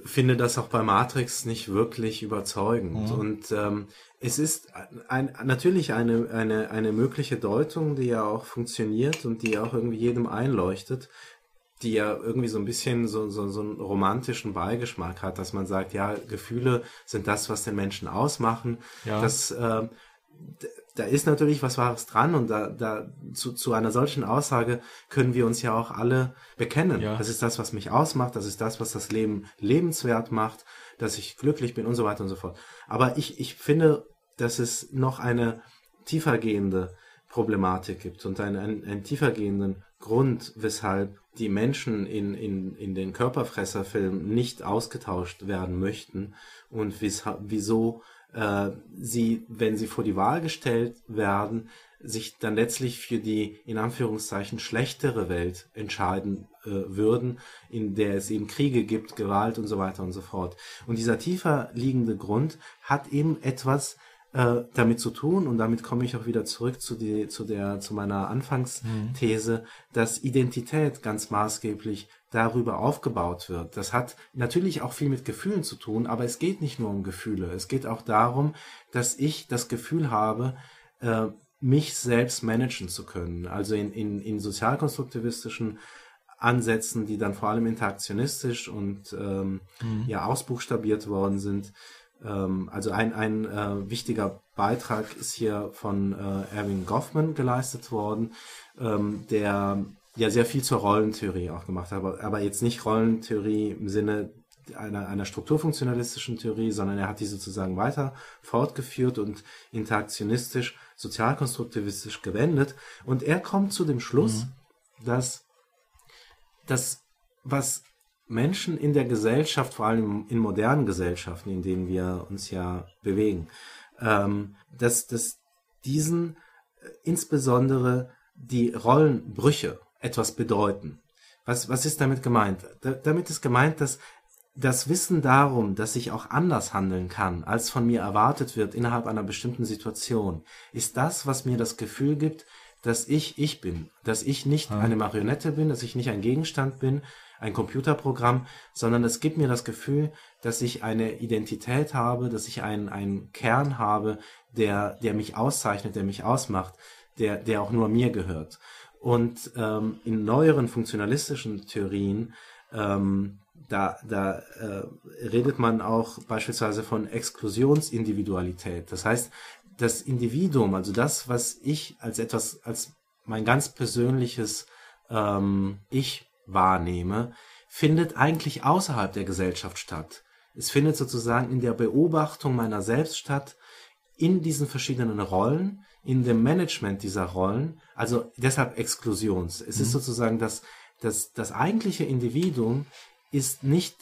finde das auch bei Matrix nicht wirklich überzeugend. Und ähm, es ist ein, natürlich eine, eine, eine mögliche Deutung, die ja auch funktioniert und die auch irgendwie jedem einleuchtet. die ja irgendwie so ein bisschen so, so, so einen romantischen Beigeschmack hat, dass man sagt, ja, Gefühle sind das, was den Menschen ausmachen. Ja. Das, äh, da ist natürlich was Wahres dran und da, da zu, zu einer solchen Aussage können wir uns ja auch alle bekennen. Ja. Das ist das, was mich ausmacht, das ist das, was das Leben lebenswert macht, dass ich glücklich bin und so weiter und so fort. Aber ich, ich finde, dass es noch eine tiefergehende Problematik gibt und einen, einen, einen tiefergehenden Grund, weshalb die Menschen in, in, in den Körperfresserfilmen nicht ausgetauscht werden möchten und wieso äh, sie, wenn sie vor die Wahl gestellt werden, sich dann letztlich für die in Anführungszeichen schlechtere Welt entscheiden äh, würden, in der es eben Kriege gibt, Gewalt und so weiter und so fort. Und dieser tiefer liegende Grund hat eben etwas äh, damit zu tun und damit komme ich auch wieder zurück zu, die, zu, der, zu meiner Anfangsthese, dass Identität ganz maßgeblich darüber aufgebaut wird. Das hat natürlich auch viel mit Gefühlen zu tun, aber es geht nicht nur um Gefühle. Es geht auch darum, dass ich das Gefühl habe, äh, mich selbst managen zu können. Also in, in, in sozialkonstruktivistischen Ansätzen, die dann vor allem interaktionistisch und ähm, ja ausbuchstabiert worden sind. Ähm, also ein, ein äh, wichtiger Beitrag ist hier von äh, Erwin Goffman geleistet worden, ähm, der ja sehr viel zur Rollentheorie auch gemacht hat, aber, jetzt nicht Rollentheorie im Sinne einer, einer strukturfunktionalistischen Theorie, sondern er hat die sozusagen weiter fortgeführt und interaktionistisch, sozialkonstruktivistisch gewendet. Und er kommt zu dem Schluss, dass das, was Menschen in der Gesellschaft, vor allem in modernen Gesellschaften, in denen wir uns ja bewegen, ähm, dass, dass diesen äh, insbesondere die Rollenbrüche etwas bedeuten. Was, was ist damit gemeint? Da, damit ist gemeint, dass das Wissen darum, dass ich auch anders handeln kann, als von mir erwartet wird innerhalb einer bestimmten Situation, ist das, was mir das Gefühl gibt, dass ich ich bin, dass ich nicht eine Marionette bin, dass ich nicht ein Gegenstand bin, ein Computerprogramm, sondern es gibt mir das Gefühl, dass ich eine Identität habe, dass ich einen, einen Kern habe, der, der mich auszeichnet, der mich ausmacht, der, der auch nur mir gehört. Und ähm, in neueren funktionalistischen Theorien, ähm, da, da äh, redet man auch beispielsweise von Exklusionsindividualität. Das heißt, das Individuum, also das, was ich als etwas, als mein ganz persönliches ähm, Ich wahrnehme, findet eigentlich außerhalb der Gesellschaft statt. Es findet sozusagen in der Beobachtung meiner selbst statt, in diesen verschiedenen Rollen, in dem Management dieser Rollen, also deshalb Exklusions. Es ist sozusagen das, das, das eigentliche Individuum ist nicht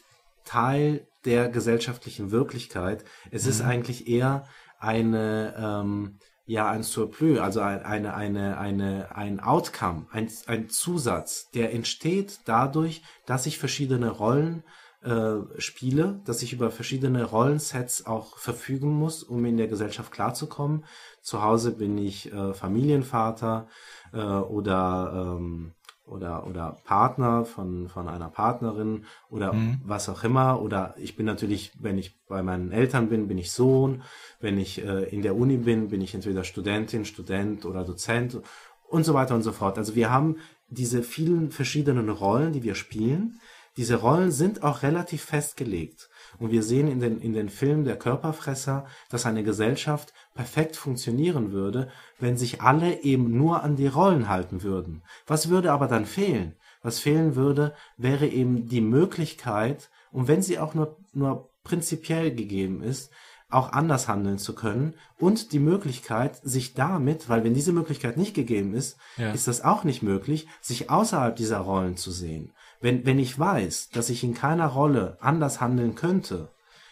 Teil der gesellschaftlichen Wirklichkeit. Es ist eigentlich eher eine, ähm, ja, ein Surplus, also ein, eine, eine, eine, ein Outcome, ein, ein Zusatz, der entsteht dadurch, dass ich verschiedene Rollen äh, spiele, dass ich über verschiedene Rollensets auch verfügen muss, um in der Gesellschaft klarzukommen. Zu Hause bin ich äh, Familienvater äh, oder ähm, oder oder Partner von von einer Partnerin oder was auch immer. Oder ich bin natürlich wenn ich bei meinen Eltern bin bin ich Sohn. Wenn ich äh, in der Uni bin bin ich entweder Studentin Student oder Dozent und so weiter und so fort. Also wir haben diese vielen verschiedenen Rollen die wir spielen diese Rollen sind auch relativ festgelegt. Und wir sehen in den, in den Filmen der Körperfresser, dass eine Gesellschaft perfekt funktionieren würde, wenn sich alle eben nur an die Rollen halten würden. Was würde aber dann fehlen? Was fehlen würde, wäre eben die Möglichkeit, und wenn sie auch nur, nur prinzipiell gegeben ist, auch anders handeln zu können und die Möglichkeit, sich damit, weil wenn diese Möglichkeit nicht gegeben ist, Ja. ist das auch nicht möglich, sich außerhalb dieser Rollen zu sehen. Wenn, wenn ich weiß, dass ich in keiner Rolle anders handeln könnte,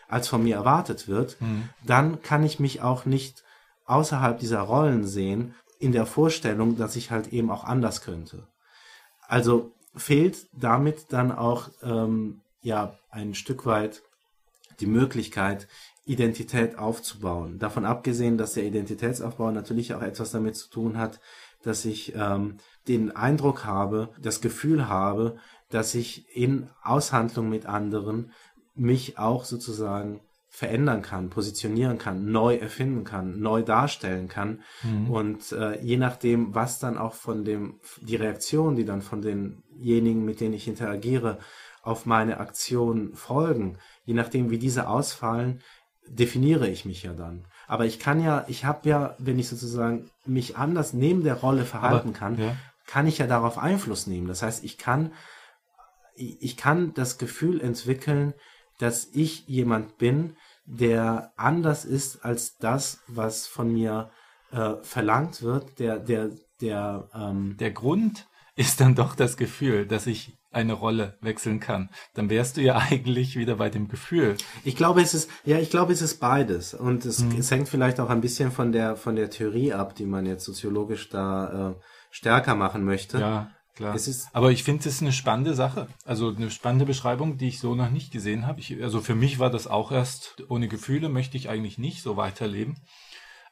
als von mir erwartet wird, dann kann ich mich auch nicht außerhalb dieser Rollen sehen, in der Vorstellung, dass ich halt eben auch anders könnte. Also fehlt damit dann auch ähm, ja ein Stück weit die Möglichkeit, Identität aufzubauen. Davon abgesehen, dass der Identitätsaufbau natürlich auch etwas damit zu tun hat, dass ich ähm, den Eindruck habe, das Gefühl habe, dass ich in Aushandlung mit anderen mich auch sozusagen verändern kann, positionieren kann, neu erfinden kann, neu darstellen kann. Und äh, je nachdem, was dann auch von dem, die Reaktion, die dann von den diejenigen, mit denen ich interagiere, auf meine Aktion folgen, je nachdem, wie diese ausfallen, definiere ich mich ja dann. Aber ich kann ja, ich habe ja, wenn ich sozusagen mich anders neben der Rolle verhalten Aber, kann, ja. kann ich ja darauf Einfluss nehmen. Das heißt, ich kann, ich kann das Gefühl entwickeln, dass ich jemand bin, der anders ist als das, was von mir äh, verlangt wird, der, der, der, ähm, Der Grund ist dann doch das Gefühl, dass ich eine Rolle wechseln kann. Dann wärst du ja eigentlich wieder bei dem Gefühl. Ich glaube, es ist, ja, ich glaube, es ist beides. Und es, Mhm. es hängt vielleicht auch ein bisschen von der, von der Theorie ab, die man jetzt soziologisch da äh, stärker machen möchte. Ja, klar. Aber ich finde es eine spannende Sache. Also eine spannende Beschreibung, die ich so noch nicht gesehen habe. Ich, also für mich war das auch erst, ohne Gefühle möchte ich eigentlich nicht so weiterleben.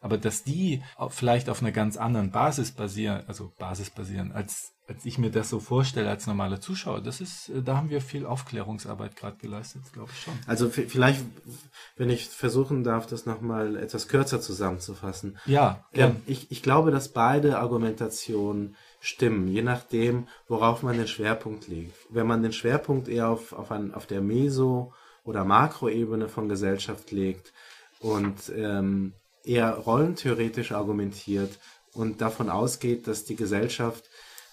Aber dass die vielleicht auf einer ganz anderen Basis basieren, also Basis basieren, als, als ich mir das so vorstelle als normaler Zuschauer, das ist, äh, da haben wir viel Aufklärungsarbeit gerade geleistet, glaube ich schon. Also vielleicht, wenn ich versuchen darf, das nochmal etwas kürzer zusammenzufassen. Ja, Ja, gern. ich, ich glaube, dass beide Argumentationen stimmen, je nachdem, worauf man den Schwerpunkt legt. Wenn man den Schwerpunkt eher auf, auf, ein, auf der Meso- oder Makroebene von Gesellschaft legt und ähm, eher rollentheoretisch argumentiert und davon ausgeht, dass die Gesellschaft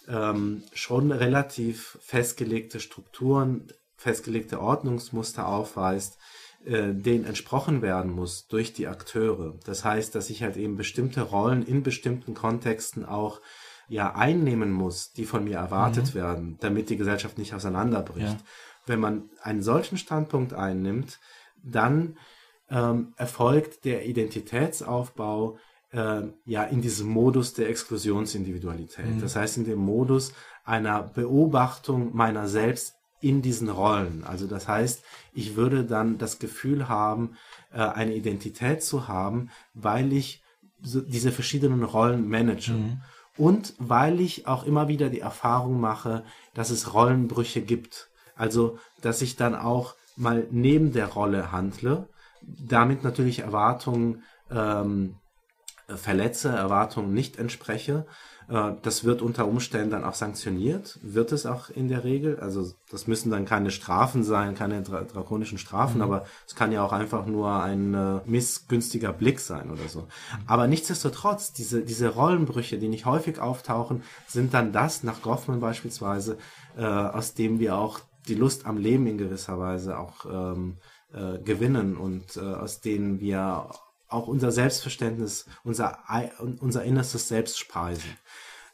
ähm, schon relativ festgelegte Strukturen, festgelegte Ordnungsmuster aufweist, äh, denen entsprochen werden muss durch die Akteure. Das heißt, dass ich halt eben bestimmte Rollen in bestimmten Kontexten auch ja einnehmen muss, die von mir erwartet werden, damit die Gesellschaft nicht auseinanderbricht. Ja. Wenn man einen solchen Standpunkt einnimmt, dann ähm, erfolgt der Identitätsaufbau äh, ja in diesem Modus der Exklusionsindividualität. Das heißt in dem Modus einer Beobachtung meiner selbst in diesen Rollen. Also das heißt, ich würde dann das Gefühl haben, äh, eine Identität zu haben, weil ich so diese verschiedenen Rollen manage. Und weil ich auch immer wieder die Erfahrung mache, dass es Rollenbrüche gibt. Also, dass ich dann auch mal neben der Rolle handle, damit natürlich Erwartungen ähm, verletze, Erwartungen nicht entspreche. Äh, Das wird unter Umständen dann auch sanktioniert, wird es auch in der Regel. Also das müssen dann keine Strafen sein, keine dra drakonischen Strafen, aber es kann ja auch einfach nur ein äh, missgünstiger Blick sein oder so. Aber nichtsdestotrotz, diese, diese Rollenbrüche, die nicht häufig auftauchen, sind dann das, nach Goffman beispielsweise, äh, aus dem wir auch die Lust am Leben in gewisser Weise auch ähm, äh, gewinnen und äh, aus denen wir auch unser Selbstverständnis, unser, unser innerstes Selbst speisen.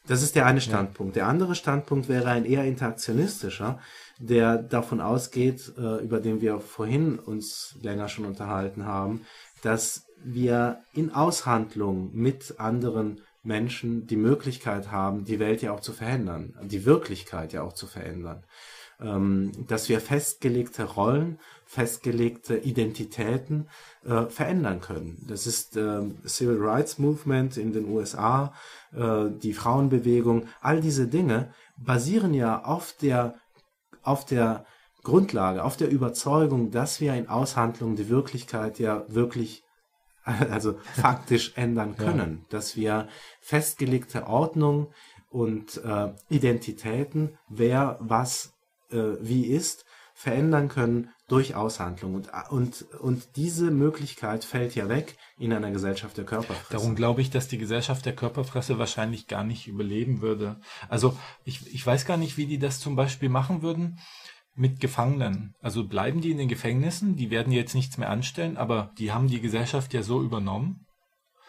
Das ist der eine Standpunkt. Der andere Standpunkt wäre ein eher interaktionistischer, der davon ausgeht, äh, über den wir vorhin uns länger schon unterhalten haben, dass wir in Aushandlung mit anderen Menschen die Möglichkeit haben, die Welt ja auch zu verändern, die Wirklichkeit ja auch zu verändern ähm, dass wir festgelegte Rollen, festgelegte Identitäten äh, verändern können. Das ist ähm, Civil Rights Movement in den USA, äh, die Frauenbewegung, all diese Dinge basieren ja auf der, auf der Grundlage, auf der Überzeugung, dass wir in Aushandlung die Wirklichkeit ja wirklich also faktisch ändern können, dass wir festgelegte Ordnung und äh, Identitäten, wer was äh, wie ist, verändern können durch Aushandlung. Und, und, und diese Möglichkeit fällt ja weg in einer Gesellschaft der Körperfresse. Darum glaube ich, dass die Gesellschaft der Körperfresse wahrscheinlich gar nicht überleben würde. Also ich, ich weiß gar nicht, wie die das zum Beispiel machen würden mit Gefangenen. Also bleiben die in den Gefängnissen, die werden jetzt nichts mehr anstellen, aber die haben die Gesellschaft ja so übernommen,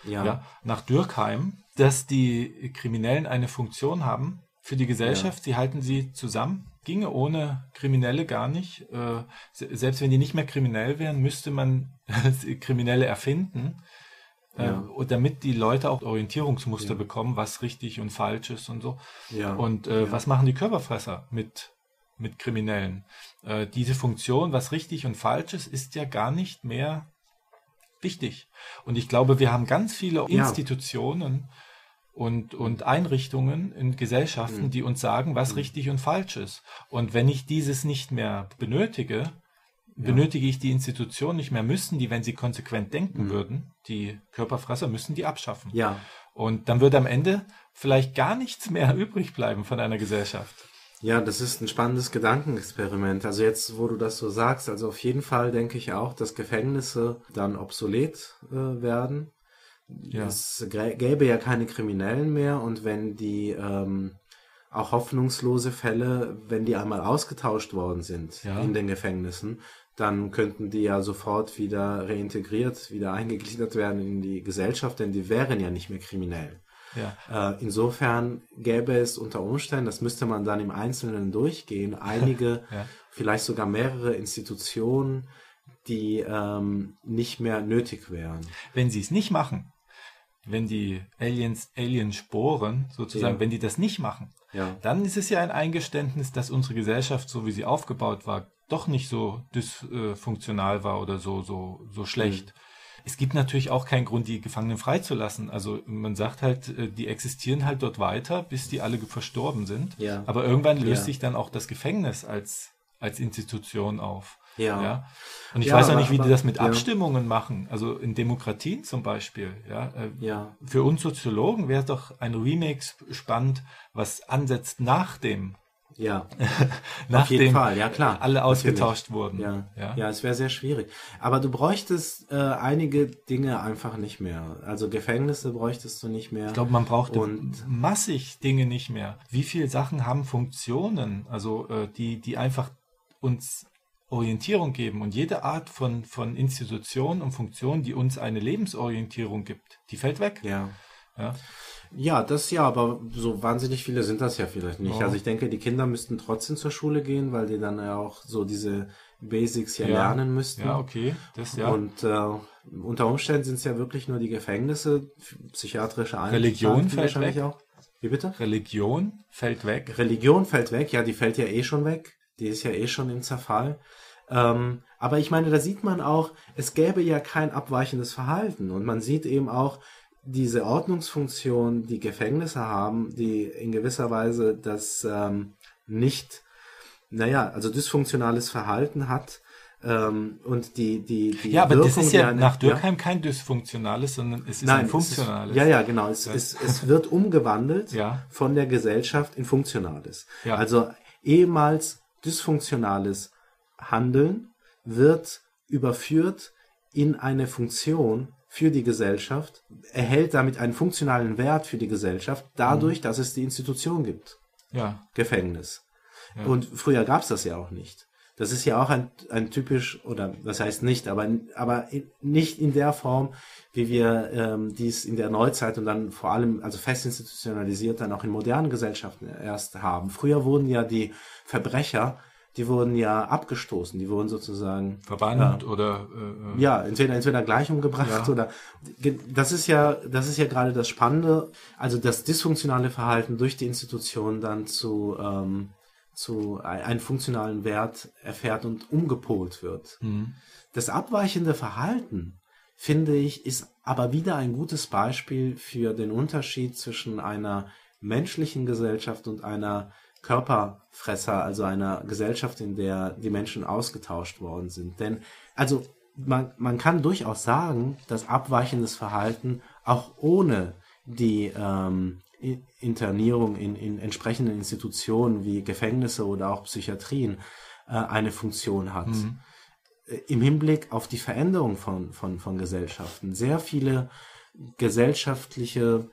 ja. ja, nach Dürkheim, dass die Kriminellen eine Funktion haben für die Gesellschaft. Sie halten sie zusammen. Ginge ohne Kriminelle gar nicht. Äh, se- selbst wenn die nicht mehr kriminell wären, müsste man Kriminelle erfinden, äh, Ja. damit die Leute auch Orientierungsmuster bekommen, was richtig und falsch ist und so. Ja. Und äh, Ja. was machen die Körperfresser mit, mit Kriminellen? Äh, diese Funktion, was richtig und falsch ist, ist ja gar nicht mehr wichtig. Und ich glaube, wir haben ganz viele Ja. Institutionen und, und Einrichtungen in Gesellschaften, Mhm. die uns sagen, was richtig und falsch ist. Und wenn ich dieses nicht mehr benötige, benötige ich die Institution nicht mehr, müssen die, wenn sie konsequent denken würden, die Körperfresser, müssen die abschaffen. ja. Und dann würde am Ende vielleicht gar nichts mehr übrig bleiben von einer Gesellschaft. Ja, das ist ein spannendes Gedankenexperiment. Also jetzt, wo du das so sagst, also auf jeden Fall denke ich auch, dass Gefängnisse dann obsolet äh, werden. Ja. Es gä- gäbe ja keine Kriminellen mehr und wenn die ähm, auch hoffnungslose Fälle, wenn die einmal ausgetauscht worden sind Ja. in den Gefängnissen, dann könnten die ja sofort wieder reintegriert, wieder eingegliedert werden in die Gesellschaft, denn die wären ja nicht mehr kriminell. Ja. Äh, insofern gäbe es unter Umständen, das müsste man dann im Einzelnen durchgehen, einige, Ja. vielleicht sogar mehrere Institutionen, die ähm, nicht mehr nötig wären. Wenn sie es nicht machen, wenn die Aliens, Aliensporen sozusagen, Ja. wenn die das nicht machen, Ja. dann ist es ja ein Eingeständnis, dass unsere Gesellschaft, so wie sie aufgebaut war, doch nicht so dysfunktional war oder so, so, so schlecht. Mhm. Es gibt natürlich auch keinen Grund, die Gefangenen freizulassen. Also man sagt halt, äh, die existieren halt dort weiter, bis die alle verstorben sind. Ja. Aber irgendwann löst sich dann auch das Gefängnis als, als Institution auf. Ja. Und ich Ja, weiß auch nicht, wie die das mit ja. Abstimmungen machen. Also in Demokratien zum Beispiel. Ja, äh, Ja. Für uns Soziologen wäre doch ein sp- spannend, was ansetzt nach dem, Ja. nachdem jeden Fall, ja, klar. alle Natürlich. ausgetauscht wurden. Ja, ja. ja. es wäre sehr schwierig. Aber du bräuchtest äh, einige Dinge einfach nicht mehr. Also Gefängnisse bräuchtest du nicht mehr. Ich glaube, man braucht Und- massig Dinge nicht mehr. Wie viele Sachen haben Funktionen, also äh, die, die einfach uns Orientierung geben und jede Art von, von Institution und Funktion, die uns eine Lebensorientierung gibt, die fällt weg. ja. Ja. Ja, das ja, aber so wahnsinnig viele sind das ja vielleicht nicht. Ja. Also ich denke, die Kinder müssten trotzdem zur Schule gehen, weil die dann ja auch so diese Basics ja, Ja. lernen müssten. Ja, okay. Das ja. Und äh, unter Umständen sind es ja wirklich nur die Gefängnisse, psychiatrische Einrichtungen. Religion fällt wahrscheinlich weg. auch. Wie bitte? Religion fällt weg. Religion fällt weg, ja, die fällt ja eh schon weg. Die ist ja eh schon im Zerfall. Ähm, aber ich meine, da sieht man auch, es gäbe ja kein abweichendes Verhalten. Und man sieht eben auch diese Ordnungsfunktion, die Gefängnisse haben, die in gewisser Weise das ähm, nicht, naja, also dysfunktionales Verhalten hat. Ähm, und die, die, die Ja, aber das Wirkung, ist die ja eine- nach Durkheim kein dysfunktionales, sondern es ist ein es funktionales. Ist, ja, ja, genau. Es, es, es wird umgewandelt Ja. von der Gesellschaft in Funktionales. Ja. Also ehemals dysfunktionales Handeln wird überführt in eine Funktion für die Gesellschaft, erhält damit einen funktionalen Wert für die Gesellschaft, dadurch, dass es die Institution gibt. Ja. Gefängnis. Und früher gab es das ja auch nicht. Das ist ja auch ein, ein typisch, oder das heißt nicht, aber, aber nicht in der Form, wie wir ähm, dies in der Neuzeit und dann vor allem, also fest institutionalisiert, dann auch in modernen Gesellschaften erst haben. Früher wurden ja die Verbrecher, die wurden ja abgestoßen, die wurden sozusagen Verbannt oder äh, äh, ja, entweder, entweder gleich umgebracht Ja. oder das ist ja, das ist ja gerade das Spannende, also das dysfunktionale Verhalten durch die Institution dann zu, ähm, zu ein- einen funktionalen Wert erfährt und umgepolt wird. Das abweichende Verhalten, finde ich, ist aber wieder ein gutes Beispiel für den Unterschied zwischen einer menschlichen Gesellschaft und einer Körperfresser, also einer Gesellschaft, in der die Menschen ausgetauscht worden sind. Denn, also man, man kann durchaus sagen, dass abweichendes Verhalten auch ohne die ähm, Internierung in, in entsprechenden Institutionen wie Gefängnisse oder auch Psychiatrien äh, eine Funktion hat. Äh, Im Hinblick auf die Veränderung von, von, von Gesellschaften. Sehr viele gesellschaftliche,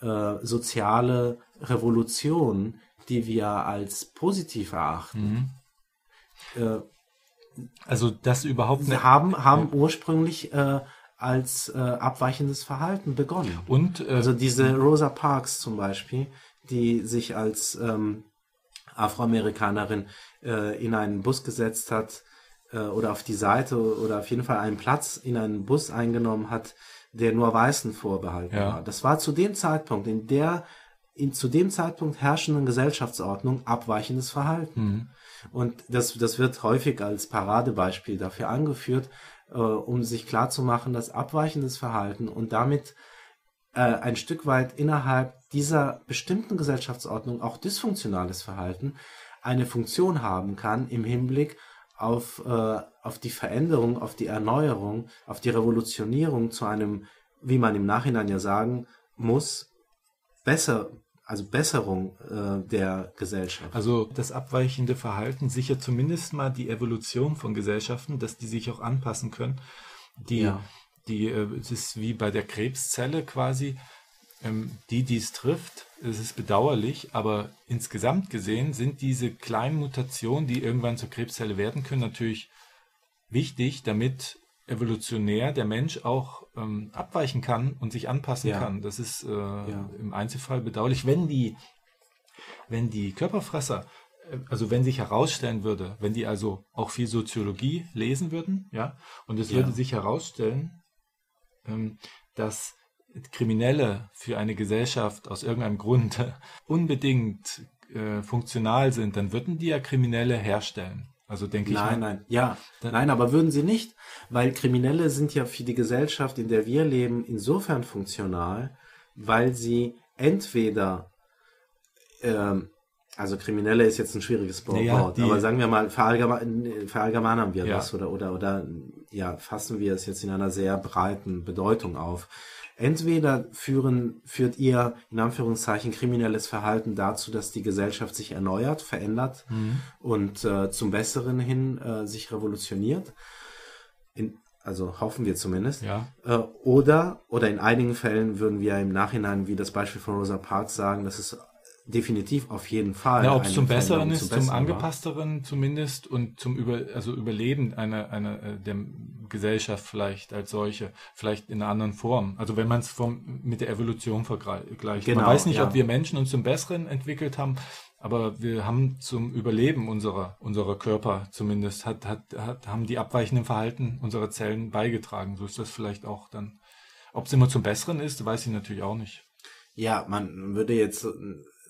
äh, soziale Revolutionen, die wir als positiv erachten, äh, also das überhaupt nicht. haben, haben ursprünglich äh, als äh, abweichendes Verhalten begonnen. Und äh, Also diese Rosa Parks zum Beispiel, die sich als ähm, Afroamerikanerin äh, in einen Bus gesetzt hat äh, oder auf die Seite oder auf jeden Fall einen Platz in einen Bus eingenommen hat, der nur Weißen vorbehalten Ja. war. Das war zu dem Zeitpunkt, in der in zu dem Zeitpunkt herrschenden Gesellschaftsordnung abweichendes Verhalten. Und das, das wird häufig als Paradebeispiel dafür angeführt, um sich klarzumachen, dass abweichendes Verhalten und damit äh, ein Stück weit innerhalb dieser bestimmten Gesellschaftsordnung auch dysfunktionales Verhalten eine Funktion haben kann im Hinblick auf, äh, auf die Veränderung, auf die Erneuerung, auf die Revolutionierung zu einem, wie man im Nachhinein ja sagen muss, besser, also Besserung äh, der Gesellschaft. Also das abweichende Verhalten sichert zumindest mal die Evolution von Gesellschaften, dass die sich auch anpassen können. Die, Ja. die, äh, es ist wie bei der Krebszelle quasi, ähm, die, die es trifft, es ist bedauerlich, aber insgesamt gesehen sind diese kleinen Mutationen, die irgendwann zur Krebszelle werden können, natürlich wichtig, damit evolutionär der Mensch auch ähm, abweichen kann und sich anpassen Ja. kann. Das ist äh, im Einzelfall bedauerlich. Wenn die, wenn die Körperfresser, äh, also wenn sich herausstellen würde, wenn die also auch viel Soziologie lesen würden, ja, und es Ja. würde sich herausstellen, ähm, dass Kriminelle für eine Gesellschaft aus irgendeinem Grund unbedingt äh, funktional sind, dann würden die ja Kriminelle herstellen. Also denke ich Nein, nein, ja, nein, aber würden sie nicht, weil Kriminelle sind ja für die Gesellschaft, in der wir leben, insofern funktional, weil sie entweder, ähm, also Kriminelle ist jetzt ein schwieriges Wort, Naja, aber sagen wir mal, verallgeme verallgemeinern wir Ja. das oder, oder, oder, ja, fassen wir es jetzt in einer sehr breiten Bedeutung auf. Entweder führen, führt ihr, in Anführungszeichen, kriminelles Verhalten dazu, dass die Gesellschaft sich erneuert, verändert und äh, zum Besseren hin äh, sich revolutioniert. In, also hoffen wir zumindest. Ja. Äh, oder, oder in einigen Fällen würden wir im Nachhinein, wie das Beispiel von Rosa Parks sagen, dass es definitiv auf jeden Fall. Ja, ob es zum Besseren ist, zum, Besseren war. Angepassteren zumindest und zum Über, also Überleben einer, einer äh, der Gesellschaft vielleicht als solche, vielleicht in einer anderen Form. Also wenn man es vom mit der Evolution vergleicht. Genau, man weiß nicht, ja. ob wir Menschen uns zum Besseren entwickelt haben, aber wir haben zum Überleben unserer unserer Körper zumindest hat, hat, hat haben die abweichenden Verhalten unserer Zellen beigetragen. So ist das vielleicht auch dann. Ob es immer zum Besseren ist, weiß ich natürlich auch nicht. Ja, man würde jetzt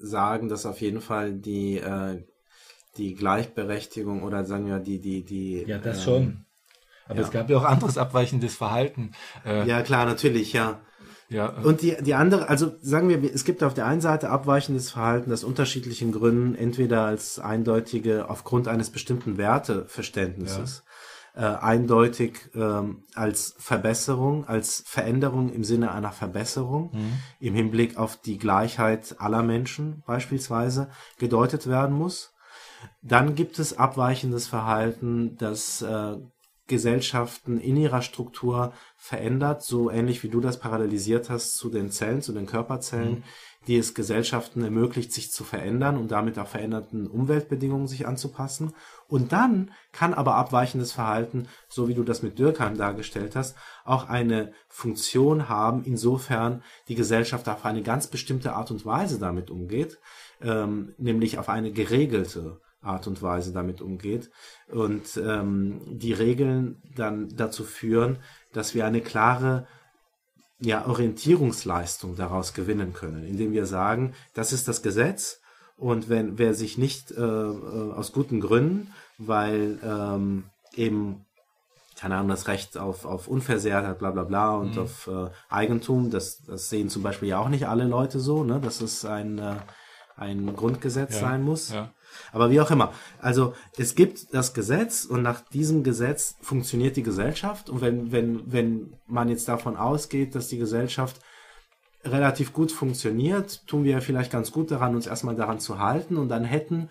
sagen, dass auf jeden Fall die, äh, die Gleichberechtigung oder sagen wir die, die, die. ähm, Aber ja. es gab ja auch anderes abweichendes Verhalten. Äh, Ja, klar, natürlich, ja. ja, Und die, die andere, also sagen wir, es gibt auf der einen Seite abweichendes Verhalten, das unterschiedlichen Gründen, entweder als eindeutige, aufgrund eines bestimmten Werteverständnisses, äh, eindeutig ähm, als Verbesserung, als Veränderung im Sinne einer Verbesserung, im Hinblick auf die Gleichheit aller Menschen beispielsweise gedeutet werden muss. Dann gibt es abweichendes Verhalten, das äh, Gesellschaften in ihrer Struktur verändert, so ähnlich wie du das parallelisiert hast zu den Zellen, zu den Körperzellen, die es Gesellschaften ermöglicht, sich zu verändern und damit auch veränderten Umweltbedingungen sich anzupassen. Und dann kann aber abweichendes Verhalten, so wie du das mit Dürkheim dargestellt hast, auch eine Funktion haben, insofern die Gesellschaft auf eine ganz bestimmte Art und Weise damit umgeht, ähm, nämlich auf eine geregelte Art und Weise damit umgeht und ähm, die Regeln dann dazu führen, dass wir eine klare ja, Orientierungsleistung daraus gewinnen können, indem wir sagen, das ist das Gesetz und wenn wer sich nicht äh, äh, aus guten Gründen, weil ähm, eben keine Ahnung, das Recht auf, auf Unversehrtheit, bla bla bla und auf äh, Eigentum, das, das sehen zum Beispiel ja auch nicht alle Leute so, ne, dass es ein, äh, ein Grundgesetz Ja, sein muss. ja. Aber wie auch immer. Also es gibt das Gesetz und nach diesem Gesetz funktioniert die Gesellschaft. Und wenn, wenn, wenn man jetzt davon ausgeht, dass die Gesellschaft relativ gut funktioniert, tun wir vielleicht ganz gut daran, uns erstmal daran zu halten. Und dann hätten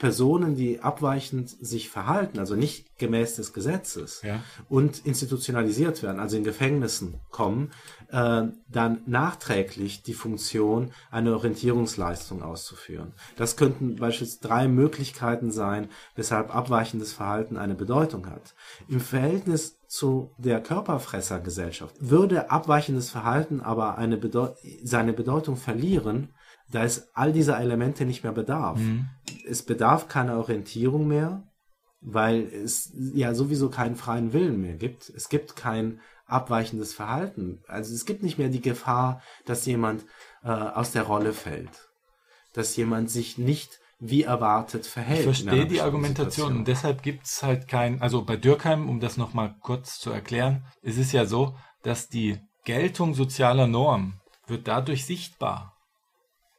Personen, die abweichend sich verhalten, also nicht gemäß des Gesetzes Ja. und institutionalisiert werden, also in Gefängnissen kommen, äh, dann nachträglich die Funktion, eine Orientierungsleistung auszuführen. Das könnten beispielsweise drei Möglichkeiten sein, weshalb abweichendes Verhalten eine Bedeutung hat. Im Verhältnis zu der Körperfressergesellschaft würde abweichendes Verhalten aber eine Bedeu seine Bedeutung verlieren, da es all dieser Elemente nicht mehr bedarf. Es bedarf keiner Orientierung mehr, weil es ja sowieso keinen freien Willen mehr gibt. Es gibt kein abweichendes Verhalten. Also es gibt nicht mehr die Gefahr, dass jemand äh, aus der Rolle fällt. Dass jemand sich nicht wie erwartet verhält. Ich verstehe die Argumentation und deshalb gibt es halt kein, also bei Dürkheim, um das nochmal kurz zu erklären, ist es ja so, dass die Geltung sozialer Normen wird dadurch sichtbar,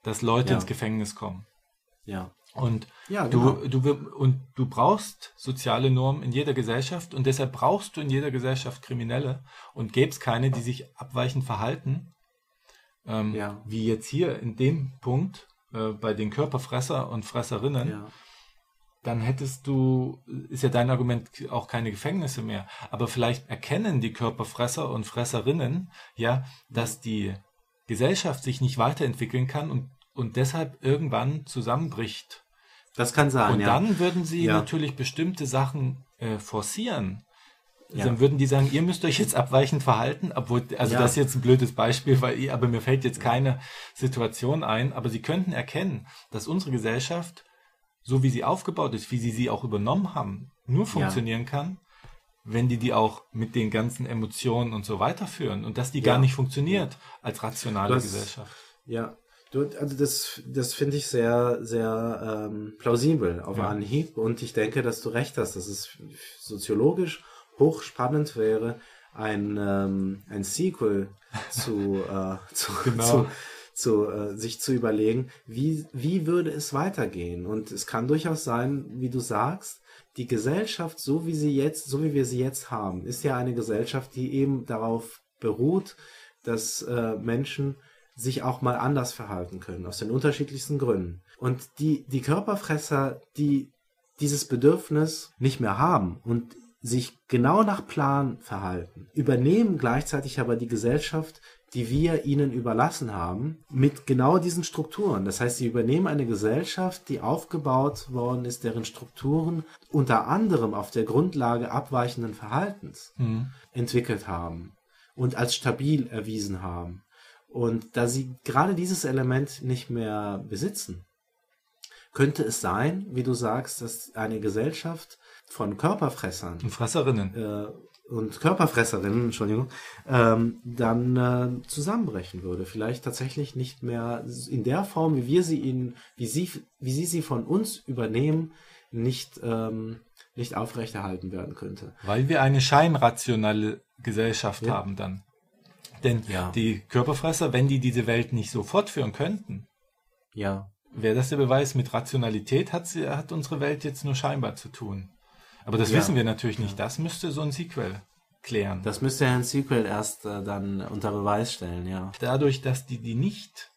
dass Leute Ja. ins Gefängnis kommen. Ja. Und Ja, genau. du, du, und du brauchst soziale Normen in jeder Gesellschaft und deshalb brauchst du in jeder Gesellschaft Kriminelle und gäbe es keine, die sich abweichend verhalten, ähm, Ja. wie jetzt hier in dem Punkt äh, bei den Körperfresser und Fresserinnen, Ja. dann hättest du, ist ja dein Argument auch keine Gefängnisse mehr. Aber vielleicht erkennen die Körperfresser und Fresserinnen, ja, dass die Gesellschaft sich nicht weiterentwickeln kann und, und deshalb irgendwann zusammenbricht. Das kann sein, Und ja. dann würden sie Ja. natürlich bestimmte Sachen äh, forcieren. Ja. Dann würden die sagen, ihr müsst euch jetzt abweichend verhalten, obwohl, also das ist jetzt ein blödes Beispiel, weil ihr, aber mir fällt jetzt keine Situation ein, aber sie könnten erkennen, dass unsere Gesellschaft, so wie sie aufgebaut ist, wie sie sie auch übernommen haben, nur funktionieren kann, wenn die die auch mit den ganzen Emotionen und so weiterführen und dass die gar Ja. nicht funktioniert als rationale Das- Gesellschaft. Ja, du, also das, das finde ich sehr, sehr ähm, plausibel auf Ja. Anhieb und ich denke, dass du recht hast, dass es soziologisch hochspannend wäre, ein, ähm, ein Sequel zu, äh, zu, Genau. zu, zu äh, sich zu überlegen, wie, wie würde es weitergehen? Und es kann durchaus sein, wie du sagst, die Gesellschaft, so wie sie jetzt, so wie wir sie jetzt haben, ist ja eine Gesellschaft, die eben darauf beruht, dass äh, Menschen sich auch mal anders verhalten können, aus den unterschiedlichsten Gründen. Und die, die Körperfresser, die dieses Bedürfnis nicht mehr haben und sich genau nach Plan verhalten, übernehmen gleichzeitig aber die Gesellschaft, die wir ihnen überlassen haben, mit genau diesen Strukturen. Das heißt, sie übernehmen eine Gesellschaft, die aufgebaut worden ist, deren Strukturen unter anderem auf der Grundlage abweichenden Verhaltens entwickelt haben und als stabil erwiesen haben. Und da sie gerade dieses Element nicht mehr besitzen, könnte es sein, wie du sagst, dass eine Gesellschaft von Körperfressern Und Fresserinnen. äh, und Körperfresserinnen, Entschuldigung, ähm, dann äh, zusammenbrechen würde. Vielleicht tatsächlich nicht mehr in der Form, wie wir sie ihnen, wie sie, wie sie sie von uns übernehmen, nicht, ähm, nicht aufrechterhalten werden könnte. Weil wir eine scheinrationale Gesellschaft Ja. haben dann. Denn Ja. die Körperfresser, wenn die diese Welt nicht so fortführen könnten, Ja. wäre das der Beweis, mit Rationalität hat, sie, hat unsere Welt jetzt nur scheinbar zu tun. Aber das Ja. wissen wir natürlich nicht. Das müsste so ein Sequel klären. Das müsste Herrn Sequel erst äh, dann unter Beweis stellen, ja. Dadurch, dass die die nicht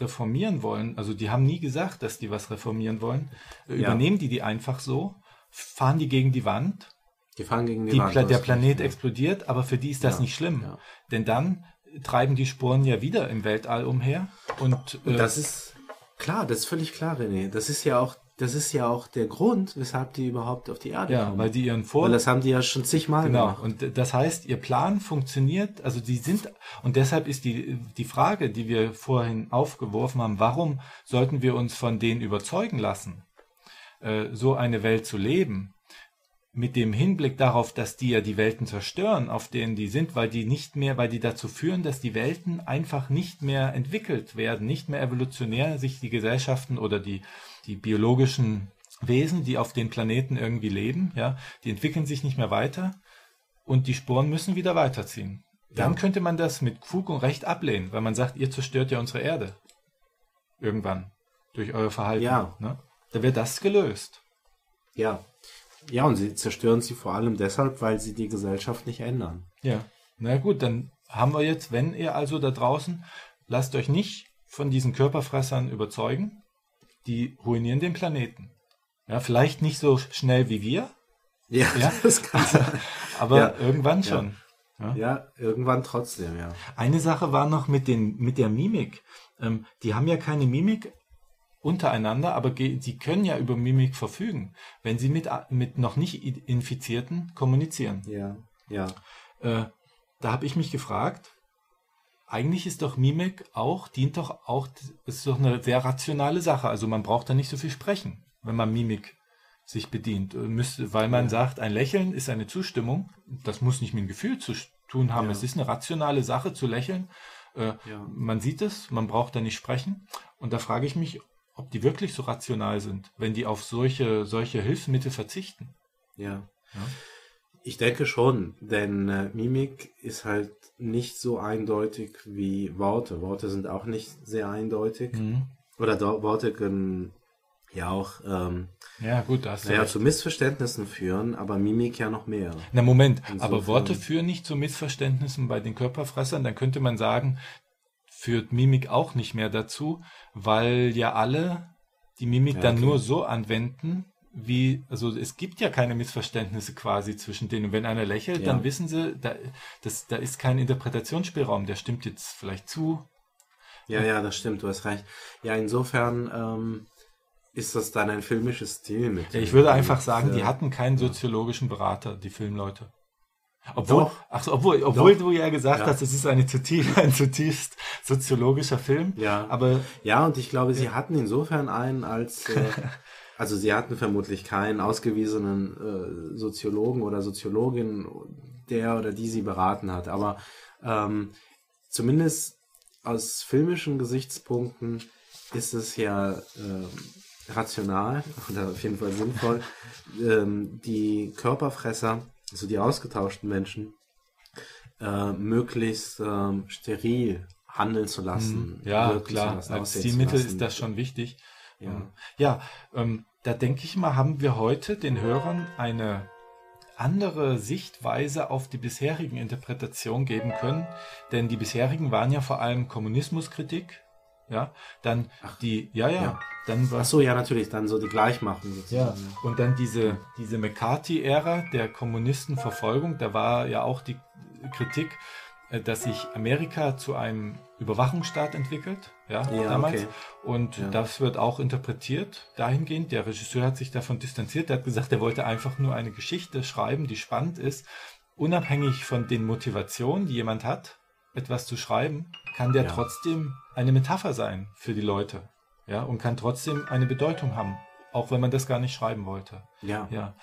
reformieren wollen, also die haben nie gesagt, dass die was reformieren wollen, äh, Ja. übernehmen die die einfach so, fahren die gegen die Wand Die fahren gegen die, die Wand. Pla der Planet ja. explodiert, aber für die ist das Ja, nicht schlimm. ja. Denn dann treiben die Sporen ja wieder im Weltall umher. Und, äh, Und das ist klar, das ist völlig klar, René. Das ist ja auch, das ist ja auch der Grund, weshalb die überhaupt auf die Erde ja, kommen. weil die ihren Vor Weil das haben die ja schon zigmal Genau, gemacht. und das heißt, ihr Plan funktioniert, also die sind, und deshalb ist die, die Frage, die wir vorhin aufgeworfen haben, warum sollten wir uns von denen überzeugen lassen, äh, so eine Welt zu leben, mit dem Hinblick darauf, dass die ja die Welten zerstören, auf denen die sind, weil die nicht mehr, weil die dazu führen, dass die Welten einfach nicht mehr entwickelt werden, nicht mehr evolutionär sich die Gesellschaften oder die, die biologischen Wesen, die auf den Planeten irgendwie leben, ja, die entwickeln sich nicht mehr weiter und die Sporen müssen wieder weiterziehen. Dann Ja. könnte man das mit Fug und Recht ablehnen, weil man sagt, ihr zerstört ja unsere Erde. Irgendwann. Durch euer Verhalten. Ja. Ne? Da wäre das gelöst. Ja. Ja, und sie zerstören sie vor allem deshalb, weil sie die Gesellschaft nicht ändern. Ja. Na gut, dann haben wir jetzt, wenn ihr also da draußen, lasst euch nicht von diesen Körperfressern überzeugen. Die ruinieren den Planeten. Ja, vielleicht nicht so schnell wie wir, Ja, Ja. das kann sein. aber Ja. irgendwann Ja. schon. Ja, irgendwann trotzdem, ja. Eine Sache war noch mit, den, mit der Mimik. Ähm, die haben ja keine Mimik untereinander, aber sie können ja über Mimik verfügen, wenn sie mit, mit noch nicht Infizierten kommunizieren. Ja, ja. Äh, da habe ich mich gefragt, eigentlich ist doch Mimik auch, dient doch auch, ist doch eine sehr rationale Sache. Also man braucht da nicht so viel sprechen, wenn man Mimik sich bedient. Äh, Müsste, weil man sagt, ein Lächeln ist eine Zustimmung. Das muss nicht mit dem Gefühl zu tun haben. Ja. Es ist eine rationale Sache zu lächeln. Äh, Ja. Man sieht es, man braucht da nicht sprechen. Und da frage ich mich, ob die wirklich so rational sind, wenn die auf solche, solche Hilfsmittel verzichten. Ja. Ich denke schon, denn äh, Mimik ist halt nicht so eindeutig wie Worte. Worte sind auch nicht sehr eindeutig. Mhm. Oder Worte können ja auch ähm, Ja, gut, da hast du naja, zu Missverständnissen führen, aber Mimik ja noch mehr. Na Moment, Insofern- aber Worte führen nicht zu Missverständnissen bei den Körperfressern, dann könnte man sagen, führt Mimik auch nicht mehr dazu, weil ja alle die Mimik Ja, dann okay. nur so anwenden, wie, also es gibt ja keine Missverständnisse quasi zwischen denen. Und wenn einer lächelt, Ja. dann wissen sie, da, das, da ist kein Interpretationsspielraum, der stimmt jetzt vielleicht zu. Ja, ja, das stimmt, du hast recht. Ja, insofern ähm, ist das dann ein filmisches Stilmittel. Ja, ich würde einfach sagen, die äh, hatten keinen soziologischen Berater, die Filmleute. Obwohl, Doch. ach so, obwohl, obwohl Doch. du ja gesagt Ja. hast, es ist eine zutiefst, ein zutiefst soziologischer Film. Ja. Aber Ja, und ich glaube, sie hatten insofern einen als, äh, also sie hatten vermutlich keinen ausgewiesenen äh, Soziologen oder Soziologin, der oder die sie beraten hat. Aber ähm, zumindest aus filmischen Gesichtspunkten ist es ja ähm, rational oder auf jeden Fall sinnvoll, ähm, die Körperfresser, also die ausgetauschten Menschen, äh, möglichst ähm, steril handeln zu lassen. Hm, ja, klar, lassen, als lassen. ist das schon wichtig. Ja. Ja, ähm, da denke ich mal, haben wir heute den Hörern eine andere Sichtweise auf die bisherigen Interpretationen geben können, denn die bisherigen waren ja vor allem Kommunismuskritik, ja, dann die, ja, ja, ja. dann war Ach so, ja, natürlich, dann so die Gleichmachung Ja, sozusagen. und dann diese, diese McCarthy-Ära der Kommunistenverfolgung, da war ja auch die Kritik, äh, dass sich Amerika zu einem Überwachungsstaat entwickelt, ja, Ja, damals. okay. Und Ja. das wird auch interpretiert dahingehend. Der Regisseur hat sich davon distanziert. Der hat gesagt, er wollte einfach nur eine Geschichte schreiben, die spannend ist. Unabhängig von den Motivationen, die jemand hat, etwas zu schreiben, kann der Ja. trotzdem eine Metapher sein für die Leute. Ja, und kann trotzdem eine Bedeutung haben. Auch wenn man das gar nicht schreiben wollte. Ja. Ja.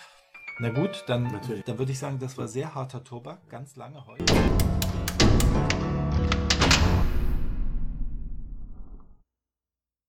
Na gut, dann, Natürlich. dann würde ich sagen, das war sehr harter Tobak, ganz lange heute.